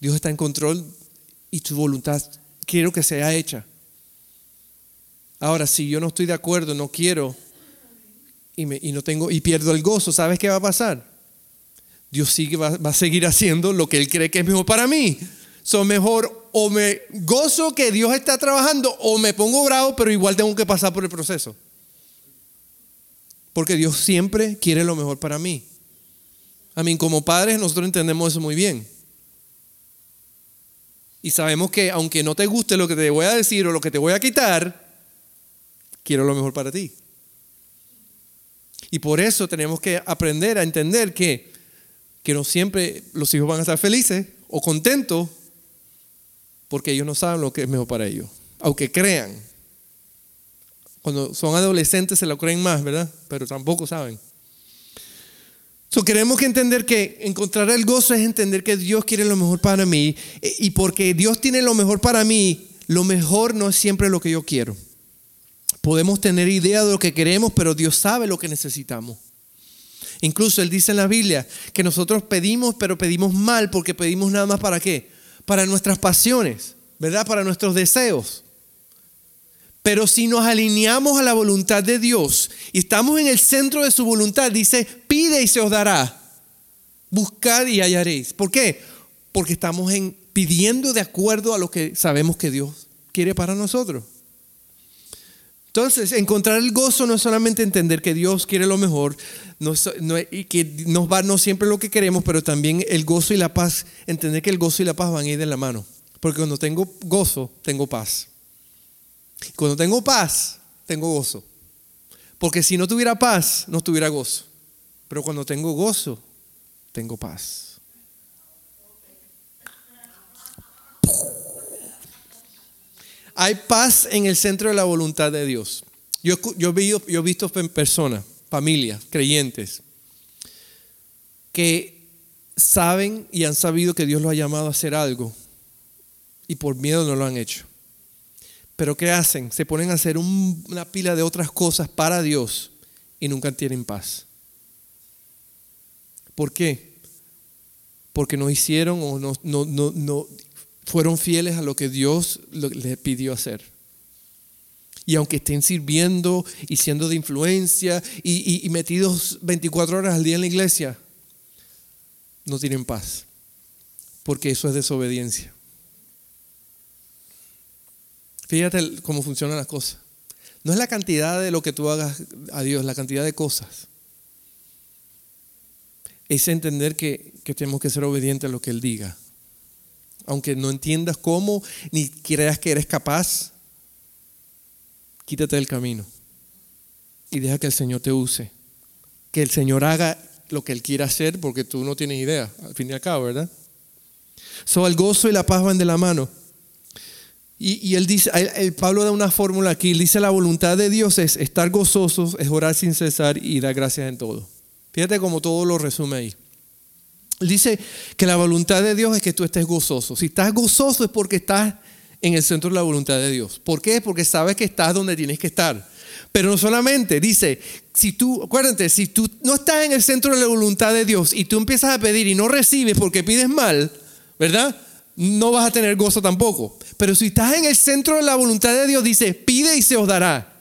Dios está en control y tu voluntad quiero que sea hecha. Ahora, si yo no estoy de acuerdo, no quiero y, y no tengo y pierdo el gozo, ¿sabes qué va a pasar? Dios sigue, va, a seguir haciendo lo que Él cree que es mejor para mí. Son mejor o me gozo que Dios está trabajando o me pongo bravo, pero igual tengo que pasar por el proceso. Porque Dios siempre quiere lo mejor para mí. A mí, como padres, nosotros entendemos eso muy bien. Y sabemos que aunque no te guste lo que te voy a decir o lo que te voy a quitar, quiero lo mejor para ti. Y por eso tenemos que aprender a entender que, que no siempre los hijos van a estar felices o contentos porque ellos no saben lo que es mejor para ellos, aunque crean. Cuando son adolescentes se lo creen más, ¿verdad? Pero tampoco saben. So, queremos que entender que encontrar el gozo es entender que Dios quiere lo mejor para mí. E, y porque Dios tiene lo mejor para mí, lo mejor no es siempre lo que yo quiero. Podemos tener idea de lo que queremos, pero Dios sabe lo que necesitamos. Incluso Él dice en la Biblia que nosotros pedimos, pero pedimos mal porque pedimos nada más para qué? Para nuestras pasiones, ¿verdad? Para nuestros deseos. Pero si nos alineamos a la voluntad de Dios y estamos en el centro de su voluntad, dice, pide y se os dará. Buscad y hallaréis. ¿Por qué? Porque estamos en, pidiendo de acuerdo a lo que sabemos que Dios quiere para nosotros. Entonces, encontrar el gozo no es solamente entender que Dios quiere lo mejor y que nos va no siempre lo que queremos, pero también el gozo y la paz, entender que el gozo y la paz van a ir de la mano. Porque cuando tengo gozo, tengo paz. Cuando tengo paz, tengo gozo. Porque si no tuviera paz, no tuviera gozo. Pero cuando tengo gozo, tengo paz. Hay paz en el centro de la voluntad de Dios. Yo, he visto personas, familias, creyentes, que saben y han sabido que Dios los ha llamado a hacer algo y por miedo no lo han hecho. Pero ¿qué hacen? Se ponen a hacer una pila de otras cosas para Dios y nunca tienen paz. ¿Por qué? Porque no hicieron o no, no, no, fueron fieles a lo que Dios les pidió hacer. Y aunque estén sirviendo y siendo de influencia y, y metidos 24 horas al día en la iglesia, no tienen paz. Porque eso es desobediencia. Fíjate cómo funcionan las cosas. No es la cantidad de lo que tú hagas a Dios, la cantidad de cosas. Es entender que, que tenemos que ser obedientes a lo que Él diga. Aunque no entiendas cómo, ni creas que eres capaz, quítate del camino y deja que el Señor te use. Que el Señor haga lo que Él quiera hacer porque tú no tienes idea, al fin y al cabo, ¿verdad? So, el gozo y la paz van de la mano. Y, dice, el, Pablo da una fórmula aquí, dice la voluntad de Dios es estar gozosos, es orar sin cesar y dar gracias en todo. Fíjate cómo todo lo resume ahí. Dice que la voluntad de Dios es que tú estés gozoso. Si estás gozoso es porque estás en el centro de la voluntad de Dios. ¿Por qué? Porque sabes que estás donde tienes que estar. Pero no solamente, dice, si tú, acuérdate, si tú no estás en el centro de la voluntad de Dios y tú empiezas a pedir y no recibes porque pides mal, ¿verdad? No vas a tener gozo tampoco. Pero si estás en el centro de la voluntad de Dios, dice, pide y se os dará.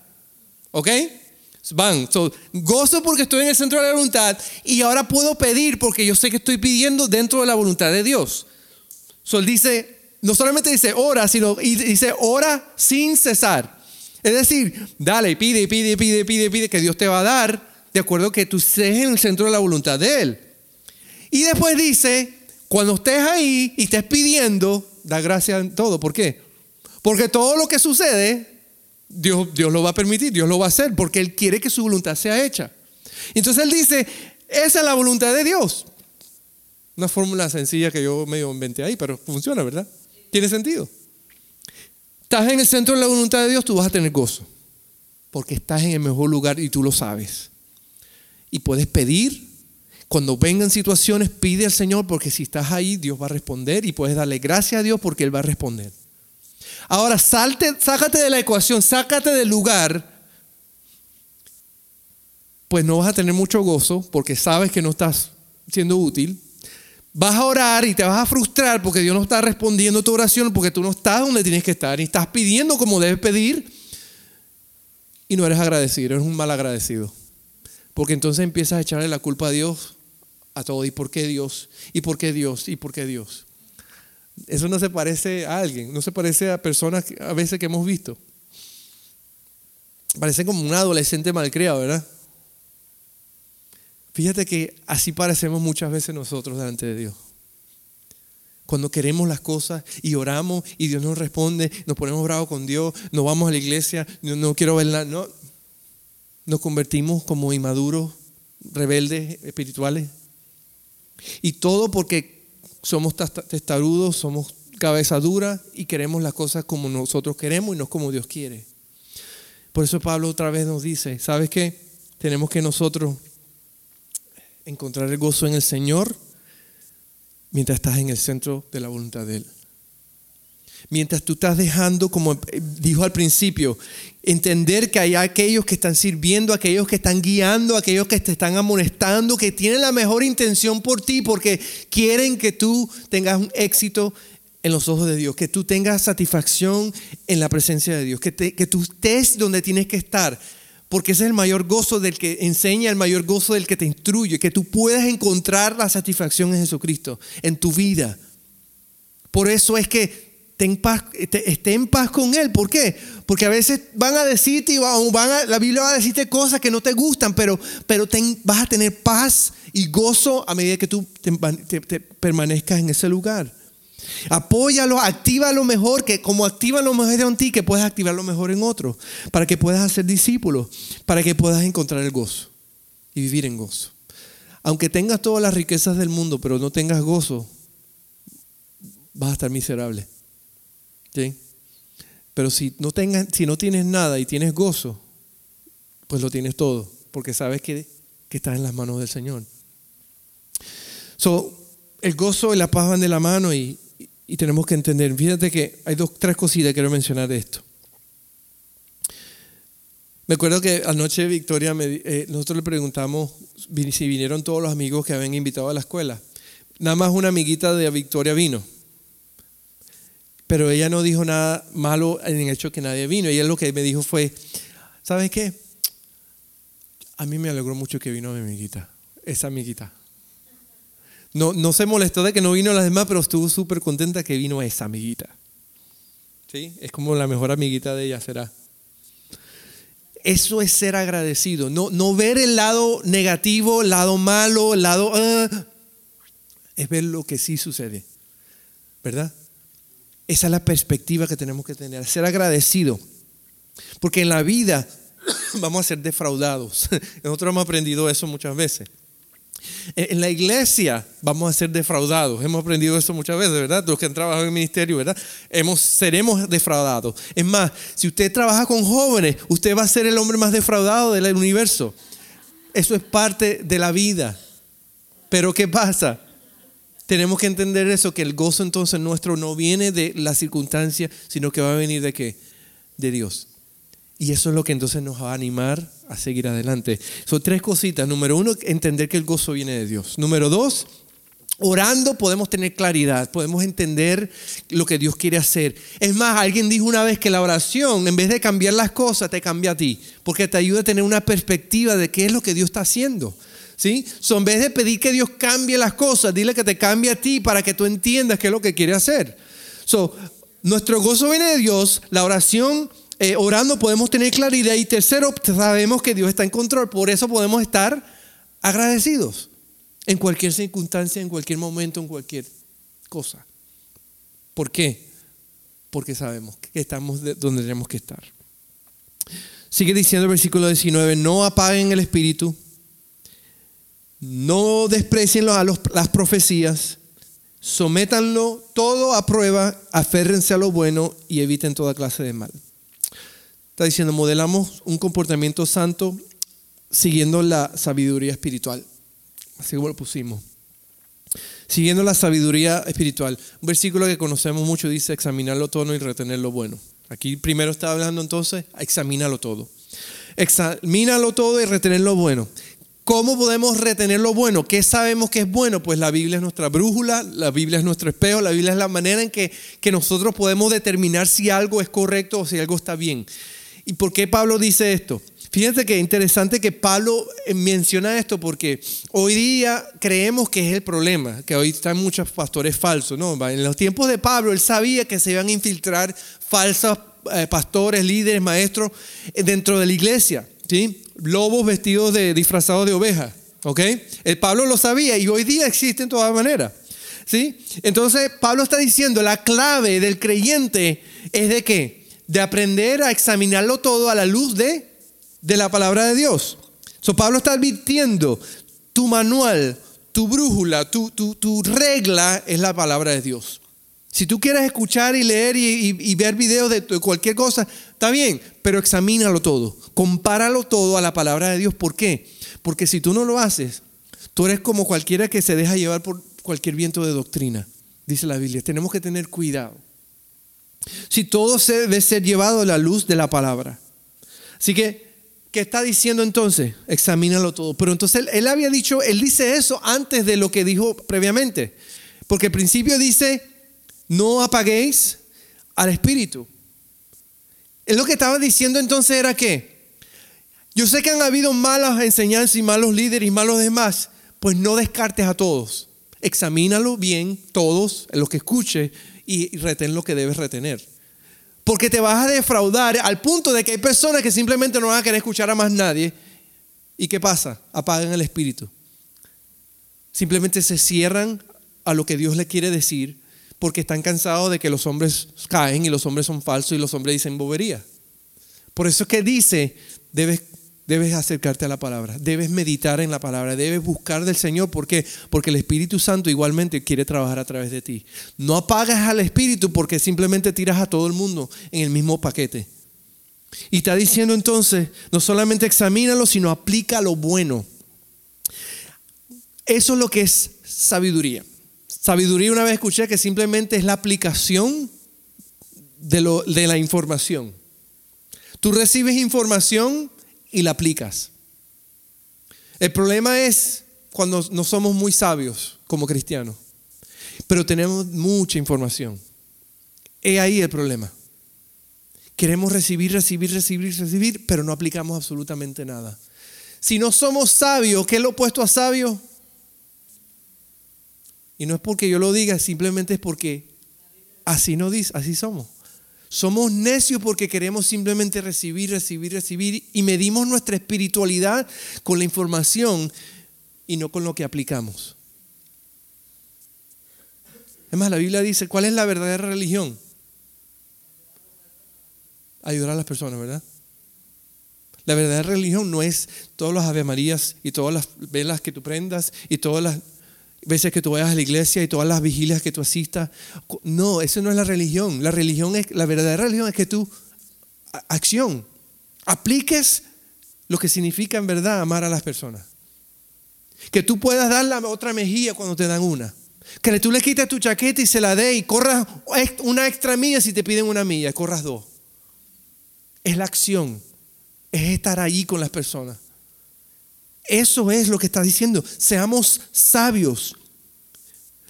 ¿Ok? Van, gozo porque estoy en el centro de la voluntad y ahora puedo pedir porque yo sé que estoy pidiendo dentro de la voluntad de Dios. So, él dice, no solamente dice ora, sino dice ora sin cesar. Es decir, dale, pide, pide, pide, pide, pide, que Dios te va a dar, de acuerdo que tú estés en el centro de la voluntad de Él. Y después dice, cuando estés ahí y estés pidiendo, da gracias en todo. ¿Por qué? Porque todo lo que sucede, Dios, Dios lo va a permitir, Dios lo va a hacer, porque Él quiere que su voluntad sea hecha. Entonces Él dice, esa es la voluntad de Dios. Una fórmula sencilla que yo medio inventé ahí, pero funciona, ¿verdad? Tiene sentido estás en el centro de la voluntad de Dios, tú vas a tener gozo. Porque estás en el mejor lugar y tú lo sabes. Y puedes pedir. Cuando vengan situaciones, pide al Señor porque si estás ahí, Dios va a responder y puedes darle gracias a Dios porque Él va a responder. Ahora, salte, sácate de la ecuación, sácate del lugar, pues no vas a tener mucho gozo porque sabes que no estás siendo útil vas a orar y te vas a frustrar porque Dios no está respondiendo tu oración porque tú no estás donde tienes que estar y estás pidiendo como debes pedir y no eres agradecido, eres un mal agradecido. Porque entonces empiezas a echarle la culpa a Dios a todo. ¿Y por qué Dios? ¿Y por qué Dios? ¿Y por qué Dios? Eso no se parece a alguien, no se parece a personas a veces que hemos visto. Parece como un adolescente malcriado, ¿verdad? Fíjate que así parecemos muchas veces nosotros delante de Dios. Cuando queremos las cosas y oramos y Dios nos responde, nos ponemos bravos con Dios, no vamos a la iglesia, no, quiero ver nada, no. Nos convertimos como inmaduros, rebeldes espirituales. Y todo porque somos testarudos, somos cabeza dura y queremos las cosas como nosotros queremos y no como Dios quiere. Por eso Pablo otra vez nos dice, ¿sabes qué? Tenemos que nosotros encontrar el gozo en el Señor mientras estás en el centro de la voluntad de Él. Mientras tú estás dejando, como dijo al principio, entender que hay aquellos que están sirviendo, aquellos que están guiando, aquellos que te están amonestando, que tienen la mejor intención por ti porque quieren que tú tengas un éxito en los ojos de Dios, que tú tengas satisfacción en la presencia de Dios, que, que tú estés donde tienes que estar, porque ese es el mayor gozo del que enseña, el mayor gozo del que te instruye, que tú puedas encontrar la satisfacción en Jesucristo, en tu vida. Por eso es que esté en paz con Él. ¿Por qué? Porque a veces van a decirte, van a, la Biblia va a decirte cosas que no te gustan, pero, vas a tener paz y gozo a medida que tú te permanezcas en ese lugar. Apóyalo, activa lo mejor, que como activa lo mejor en ti, que puedas activar lo mejor en otro, para que puedas hacer discípulos, para que puedas encontrar el gozo y vivir en gozo. Aunque tengas todas las riquezas del mundo, pero no tengas gozo, vas a estar miserable. ¿Sí? Pero si no, tengas, si no tienes nada y tienes gozo, pues lo tienes todo, porque sabes que, que estás en las manos del Señor. So, el gozo y la paz van de la mano y, y tenemos que entender. Fíjate que hay dos, tres cositas que quiero mencionar de esto. Me acuerdo que anoche Victoria, eh, nosotros le preguntamos si vinieron todos los amigos que habían invitado a la escuela. Nada más una amiguita de Victoria vino. Pero ella no dijo nada malo en el hecho que nadie vino. Ella lo que me dijo fue, ¿sabes qué? A mí me alegró mucho que vino mi amiguita, esa amiguita. No, no se molestó de que no vino las demás, pero estuvo súper contenta que vino esa amiguita. ¿Sí? Es como la mejor amiguita de ella será. Eso es ser agradecido. No, no ver el lado negativo, el lado malo, el lado... Ah, es ver lo que sí sucede. ¿Verdad? Esa es la perspectiva que tenemos que tener. Ser agradecido. Porque en la vida vamos a ser defraudados. Nosotros hemos aprendido eso muchas veces. En la iglesia vamos a ser defraudados. Hemos aprendido eso muchas veces, ¿verdad? Los que han trabajado en el ministerio, ¿verdad? Hemos, seremos defraudados. Es más, si usted trabaja con jóvenes, usted va a ser el hombre más defraudado del universo. Eso es parte de la vida. Pero ¿qué pasa? Tenemos que entender eso, que el gozo entonces nuestro no viene de la circunstancia, sino que va a venir de qué? De Dios. Y eso es lo que entonces nos va a animar a seguir adelante. Son tres cositas. Número uno, entender que el gozo viene de Dios. Número dos, orando podemos tener claridad, podemos entender lo que Dios quiere hacer. Es más, alguien dijo una vez que la oración, en vez de cambiar las cosas, te cambia a ti, porque te ayuda a tener una perspectiva de qué es lo que Dios está haciendo. ¿Sí? So, en vez de pedir que Dios cambie las cosas, dile que te cambie a ti para que tú entiendas qué es lo que quiere hacer. So, nuestro gozo viene de Dios, la oración eh, orando podemos tener claridad y tercero, sabemos que Dios está en control, por eso podemos estar agradecidos en cualquier circunstancia, en cualquier momento, en cualquier cosa. ¿Por qué? Porque sabemos que estamos donde tenemos que estar. Sigue diciendo el versículo 19, no apaguen el espíritu, no desprecien a las profecías, sométanlo todo a prueba, aférrense a lo bueno y eviten toda clase de mal. Está diciendo, modelamos un comportamiento santo siguiendo la sabiduría espiritual. Así como lo pusimos. Siguiendo la sabiduría espiritual. Un versículo que conocemos mucho dice examinarlo todo y retener lo bueno. Aquí primero está hablando entonces, examínalo todo. Examínalo todo y retener lo bueno. ¿Cómo podemos retener lo bueno? ¿Qué sabemos que es bueno? Pues la Biblia es nuestra brújula, la Biblia es nuestro espejo, la Biblia es la manera en que, que nosotros podemos determinar si algo es correcto o si algo está bien. ¿Y por qué Pablo dice esto? Fíjense que es interesante que Pablo eh, menciona esto porque hoy día creemos que es el problema, que hoy están muchos pastores falsos. ¿no? En los tiempos de Pablo él sabía que se iban a infiltrar falsos eh, pastores, líderes, maestros eh, dentro de la iglesia. ¿sí? Lobos vestidos de disfrazados de ovejas. ¿ok? El Pablo lo sabía y hoy día existe de todas maneras. ¿sí? Entonces Pablo está diciendo la clave del creyente es de qué? de aprender a examinarlo todo a la luz de, de la palabra de Dios. So, Pablo está advirtiendo, tu manual, tu brújula, tu, tu, regla es la palabra de Dios. Si tú quieres escuchar y leer y, ver videos de cualquier cosa, está bien, pero examínalo todo, compáralo todo a la palabra de Dios. ¿Por qué? Porque si tú no lo haces, tú eres como cualquiera que se deja llevar por cualquier viento de doctrina, dice la Biblia. Tenemos que tener cuidado. Si todo se debe ser llevado a la luz de la palabra. Así que, ¿qué está diciendo entonces? Examínalo todo. Pero entonces él, había dicho, él dice eso antes de lo que dijo previamente. Porque al principio dice, no apaguéis al espíritu. Él lo que estaba diciendo entonces era que, yo sé que han habido malas enseñanzas y malos líderes y malos demás, pues no descartes a todos. Examínalo bien, todos, los que escuche, y retén lo que debes retener. Porque te vas a defraudar al punto de que hay personas que simplemente no van a querer escuchar a más nadie. ¿Y qué pasa? Apagan el espíritu. Simplemente se cierran a lo que Dios le quiere decir porque están cansados de que los hombres caen y los hombres son falsos y los hombres dicen bobería. Por eso es que dice, debes debes acercarte a la palabra, debes meditar en la palabra, debes buscar del Señor. ¿Por qué? Porque el Espíritu Santo igualmente quiere trabajar a través de ti. No apagas al Espíritu porque simplemente tiras a todo el mundo en el mismo paquete. Y está diciendo entonces, no solamente examínalo, sino aplica lo bueno. Eso es lo que es sabiduría. Sabiduría una vez escuché que simplemente es la aplicación de, la información. Tú recibes información y la aplicas. El problema es cuando no somos muy sabios como cristianos, pero tenemos mucha información. He ahí el problema. Queremos recibir, recibir, recibir, recibir, pero no aplicamos absolutamente nada. Si no somos sabios, ¿qué es lo opuesto a sabio? Y no es porque yo lo diga, simplemente es porque así no dice, así somos. Somos necios porque queremos simplemente recibir, recibir, recibir y medimos nuestra espiritualidad con la información y no con lo que aplicamos. Es más, la Biblia dice, ¿cuál es la verdadera religión? Ayudar a las personas, ¿verdad? La verdadera religión no es todas las Ave Marías y todas las velas que tú prendas y todas las veces que tú vayas a la iglesia y todas las vigilias que tú asistas. No, eso no es la religión. La religión es, la verdadera religión es que tú, acción, apliques lo que significa en verdad amar a las personas. Que tú puedas dar la otra mejilla cuando te dan una. Que tú le quites tu chaqueta y se la dé y corras una extra milla si te piden una milla, corras dos. Es la acción, es estar ahí con las personas. Eso es lo que está diciendo. Seamos sabios.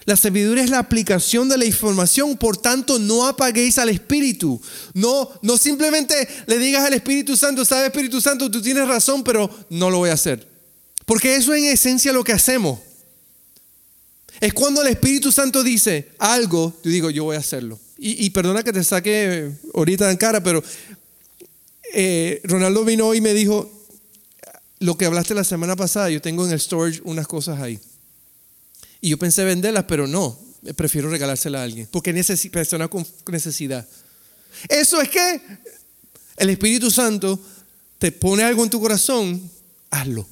La sabiduría es la aplicación de la información, por tanto no apaguéis al Espíritu. No, no simplemente le digas al Espíritu Santo, sabe Espíritu Santo, tú tienes razón, pero no lo voy a hacer. Porque eso es en esencia lo que hacemos. Es cuando el Espíritu Santo dice algo, yo digo, yo voy a hacerlo. Y, perdona que te saque ahorita en cara, pero eh, Ronaldo vino hoy y me dijo, lo que hablaste la semana pasada, yo tengo en el storage unas cosas ahí. Y yo pensé venderlas, pero no, prefiero regalárselas a alguien, porque es persona con necesidad. Eso es que el Espíritu Santo te pone algo en tu corazón, hazlo.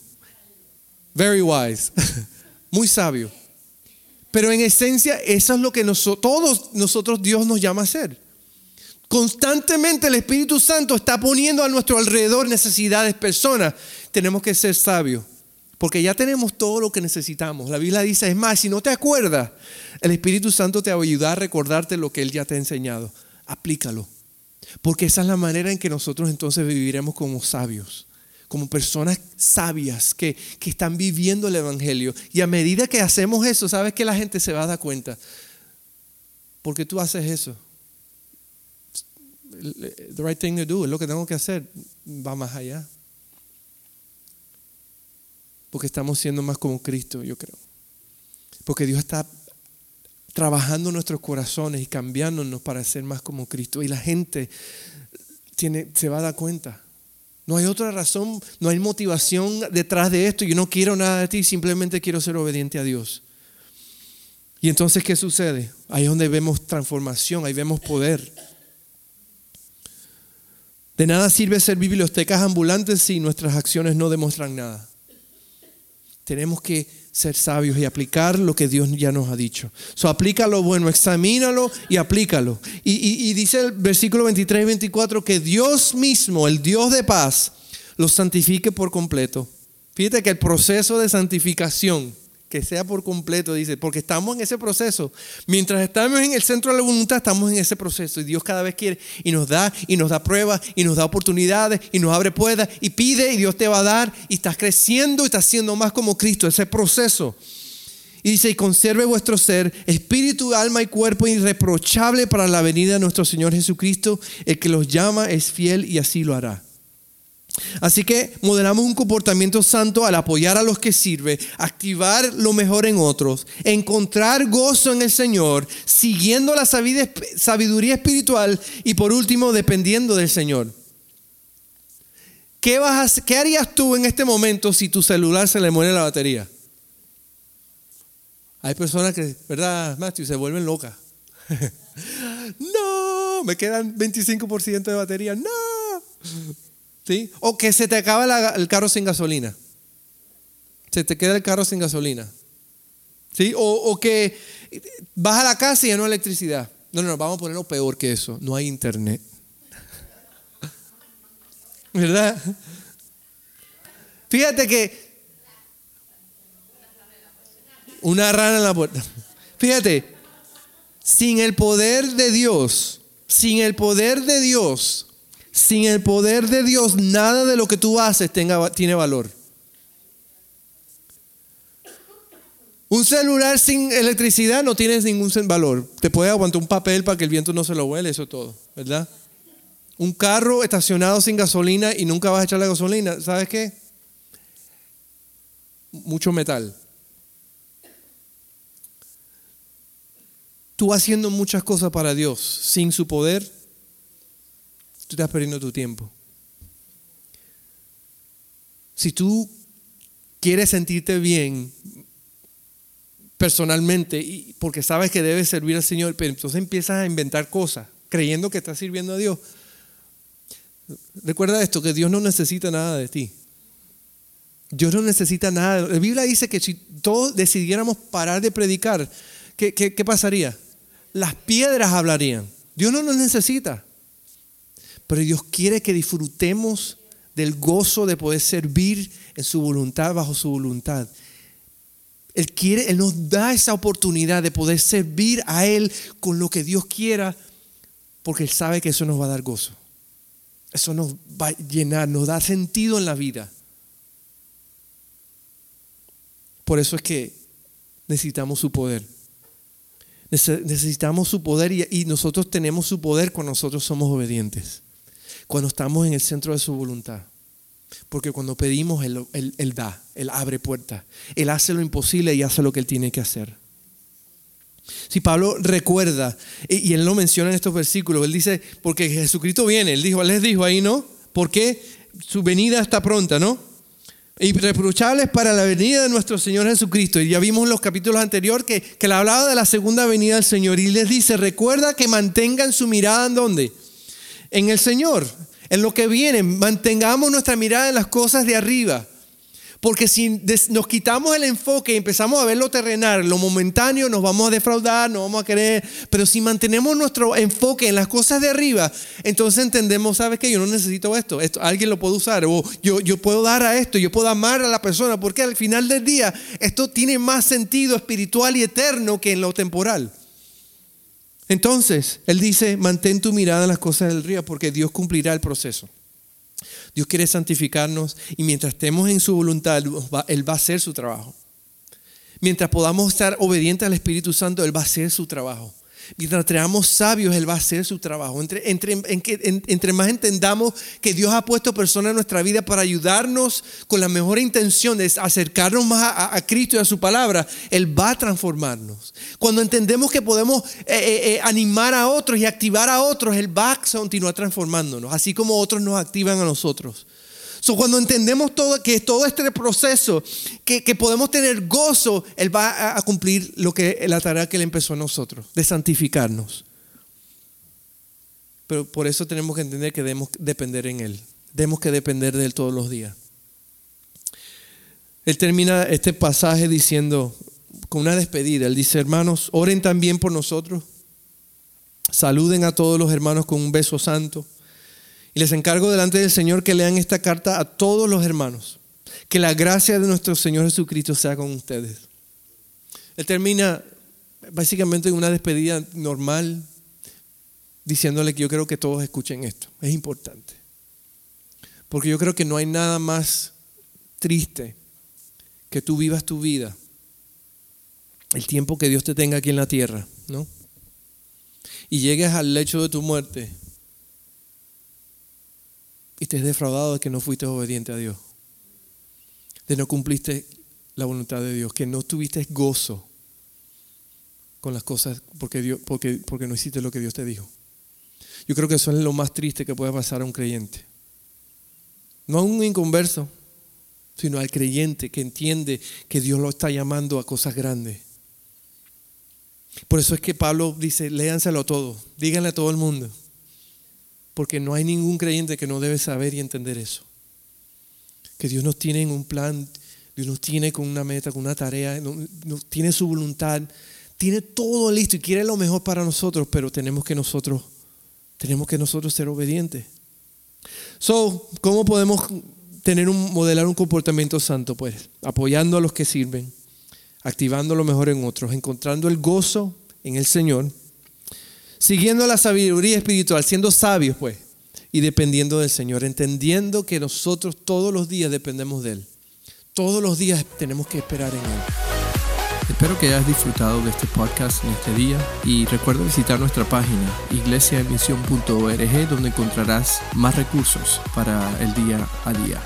Very wise, muy sabio. Pero en esencia, eso es lo que todos nosotros Dios nos llama a hacer. Constantemente el Espíritu Santo está poniendo a nuestro alrededor necesidades, personas. Tenemos que ser sabios, porque ya tenemos todo lo que necesitamos. La Biblia dice, es más, si no te acuerdas, el Espíritu Santo te va a ayudar a recordarte lo que Él ya te ha enseñado. Aplícalo, porque esa es la manera en que nosotros entonces viviremos como sabios, como personas sabias que, que están viviendo el Evangelio. Y a medida que hacemos eso, ¿sabes que la gente se va a dar cuenta? Porque tú haces eso the right thing to do, es lo que tengo que hacer, va más allá. Porque estamos siendo más como Cristo, yo creo. Porque Dios está trabajando nuestros corazones y cambiándonos para ser más como Cristo. Y la gente tiene, se va a dar cuenta. No hay otra razón, no hay motivación detrás de esto. Yo no quiero nada de ti, simplemente quiero ser obediente a Dios. Y entonces, ¿qué sucede? Ahí es donde vemos transformación, ahí vemos poder. De nada sirve ser bibliotecas ambulantes si nuestras acciones no demuestran nada. Tenemos que ser sabios y aplicar lo que Dios ya nos ha dicho. So, aplica lo bueno, examínalo y aplícalo. Y, y dice el versículo 23 y 24 que Dios mismo, el Dios de paz, los santifique por completo. Fíjate que el proceso de santificación que sea por completo, dice, porque estamos en ese proceso. Mientras estamos en el centro de la voluntad, estamos en ese proceso. Y Dios cada vez quiere y nos da, y nos da pruebas, y nos da oportunidades, y nos abre puertas, y pide, y Dios te va a dar, y estás creciendo, y estás siendo más como Cristo, ese proceso. Y dice, y conserve vuestro ser, espíritu, alma y cuerpo irreprochable para la venida de nuestro Señor Jesucristo. El que los llama es fiel y así lo hará. Así que modelamos un comportamiento santo al apoyar a los que sirve, activar lo mejor en otros, encontrar gozo en el Señor, siguiendo la sabiduría espiritual y por último dependiendo del Señor. ¿Qué, ¿Qué harías tú en este momento si tu celular se le muere la batería? Hay personas que, ¿verdad, Matthew? Se vuelven locas. no, me quedan 25% de batería. No. O que se te acaba el carro sin gasolina. Se te queda el carro sin gasolina. ¿Sí? O, que vas a la casa y ya no hay electricidad. No, no, no, vamos a ponerlo peor que eso. No hay internet. ¿Verdad? Fíjate que una rana en la puerta. Fíjate, sin el poder de Dios, sin el poder de Dios, sin el poder de Dios, nada de lo que tú haces tiene valor. Un celular sin electricidad no tiene ningún valor. Te puede aguantar un papel para que el viento no se lo huele, eso es todo, ¿verdad? Un carro estacionado sin gasolina y nunca vas a echar la gasolina, ¿sabes qué? Mucho metal. Tú haciendo muchas cosas para Dios sin su poder, tú estás perdiendo tu tiempo. Si tú quieres sentirte bien personalmente, y porque sabes que debes servir al Señor, pero entonces empiezas a inventar cosas, creyendo que estás sirviendo a Dios. Recuerda esto, que Dios no necesita nada de ti. Dios no necesita nada. La Biblia dice que si todos decidiéramos parar de predicar, ¿qué, qué pasaría? Las piedras hablarían. Dios no nos necesita. Pero Dios quiere que disfrutemos del gozo de poder servir en su voluntad, bajo su voluntad. Él quiere, Él nos da esa oportunidad de poder servir a Él con lo que Dios quiera, porque Él sabe que eso nos va a dar gozo. Eso nos va a llenar, nos da sentido en la vida. Por eso es que necesitamos su poder. Necesitamos su poder y, nosotros tenemos su poder cuando nosotros somos obedientes. Cuando estamos en el centro de su voluntad. Porque cuando pedimos, él, él, da, Él abre puertas. Él hace lo imposible y hace lo que Él tiene que hacer. Si Pablo recuerda, y, Él lo menciona en estos versículos, Él dice, porque Jesucristo viene, Él dijo, les dijo ahí, ¿no? Porque su venida está pronta, ¿no? Y reprochables para la venida de nuestro Señor Jesucristo. Y ya vimos en los capítulos anteriores que, que le hablaba de la segunda venida del Señor. Y les dice, recuerda que mantengan su mirada en dónde? En el Señor en lo que viene, mantengamos nuestra mirada en las cosas de arriba. Porque si nos quitamos el enfoque y empezamos a ver lo terrenal, lo momentáneo, nos vamos a defraudar, no vamos a querer. Pero si mantenemos nuestro enfoque en las cosas de arriba, entonces entendemos, ¿sabes qué? Yo no necesito esto. esto alguien lo puede usar. O yo, yo puedo dar a esto, yo puedo amar a la persona. Porque al final del día, esto tiene más sentido espiritual y eterno que en lo temporal. Entonces, Él dice, mantén tu mirada en las cosas del río porque Dios cumplirá el proceso. Dios quiere santificarnos y mientras estemos en su voluntad, Él va a hacer su trabajo. Mientras podamos estar obedientes al Espíritu Santo, Él va a hacer su trabajo. Mientras seamos sabios, Él va a hacer su trabajo. Entre, más entendamos que Dios ha puesto personas en nuestra vida para ayudarnos con la mejor intención de acercarnos más a, Cristo y a su palabra, Él va a transformarnos. Cuando entendemos que podemos eh, eh, eh, animar a otros y activar a otros, Él va a continuar transformándonos, así como otros nos activan a nosotros cuando entendemos todo, que todo este proceso, que, podemos tener gozo, Él va a, cumplir lo que, la tarea que Él empezó a nosotros, de santificarnos. Pero por eso tenemos que entender que debemos depender en Él. Debemos que depender de Él todos los días. Él termina este pasaje diciendo, con una despedida, Él dice, hermanos, oren también por nosotros. Saluden a todos los hermanos con un beso santo. Y les encargo delante del Señor que lean esta carta a todos los hermanos. Que la gracia de nuestro Señor Jesucristo sea con ustedes. Él termina básicamente en una despedida normal, diciéndole que yo creo que todos escuchen esto. Es importante. Porque yo creo que no hay nada más triste que tú vivas tu vida, el tiempo que Dios te tenga aquí en la tierra, ¿no? Y llegues al lecho de tu muerte y te has defraudado de que no fuiste obediente a Dios, de no cumpliste la voluntad de Dios, que no tuviste gozo con las cosas porque, Dios, porque, porque no hiciste lo que Dios te dijo. Yo creo que eso es lo más triste que puede pasar a un creyente. No a un inconverso, sino al creyente que entiende que Dios lo está llamando a cosas grandes. Por eso es que Pablo dice, léanselo todo, díganle a todo el mundo. Porque no hay ningún creyente que no debe saber y entender eso. Que Dios nos tiene en un plan, Dios nos tiene con una meta, con una tarea, tiene su voluntad, tiene todo listo y quiere lo mejor para nosotros, pero tenemos que nosotros, tenemos que nosotros ser obedientes. So, ¿cómo podemos tener un, modelar un comportamiento santo? Pues apoyando a los que sirven, activando lo mejor en otros, encontrando el gozo en el Señor, siguiendo la sabiduría espiritual, siendo sabios, pues, y dependiendo del Señor, entendiendo que nosotros todos los días dependemos de Él. Todos los días tenemos que esperar en Él. Espero que hayas disfrutado de este podcast en este día y recuerda visitar nuestra página iglesiaemisión.org donde encontrarás más recursos para el día a día.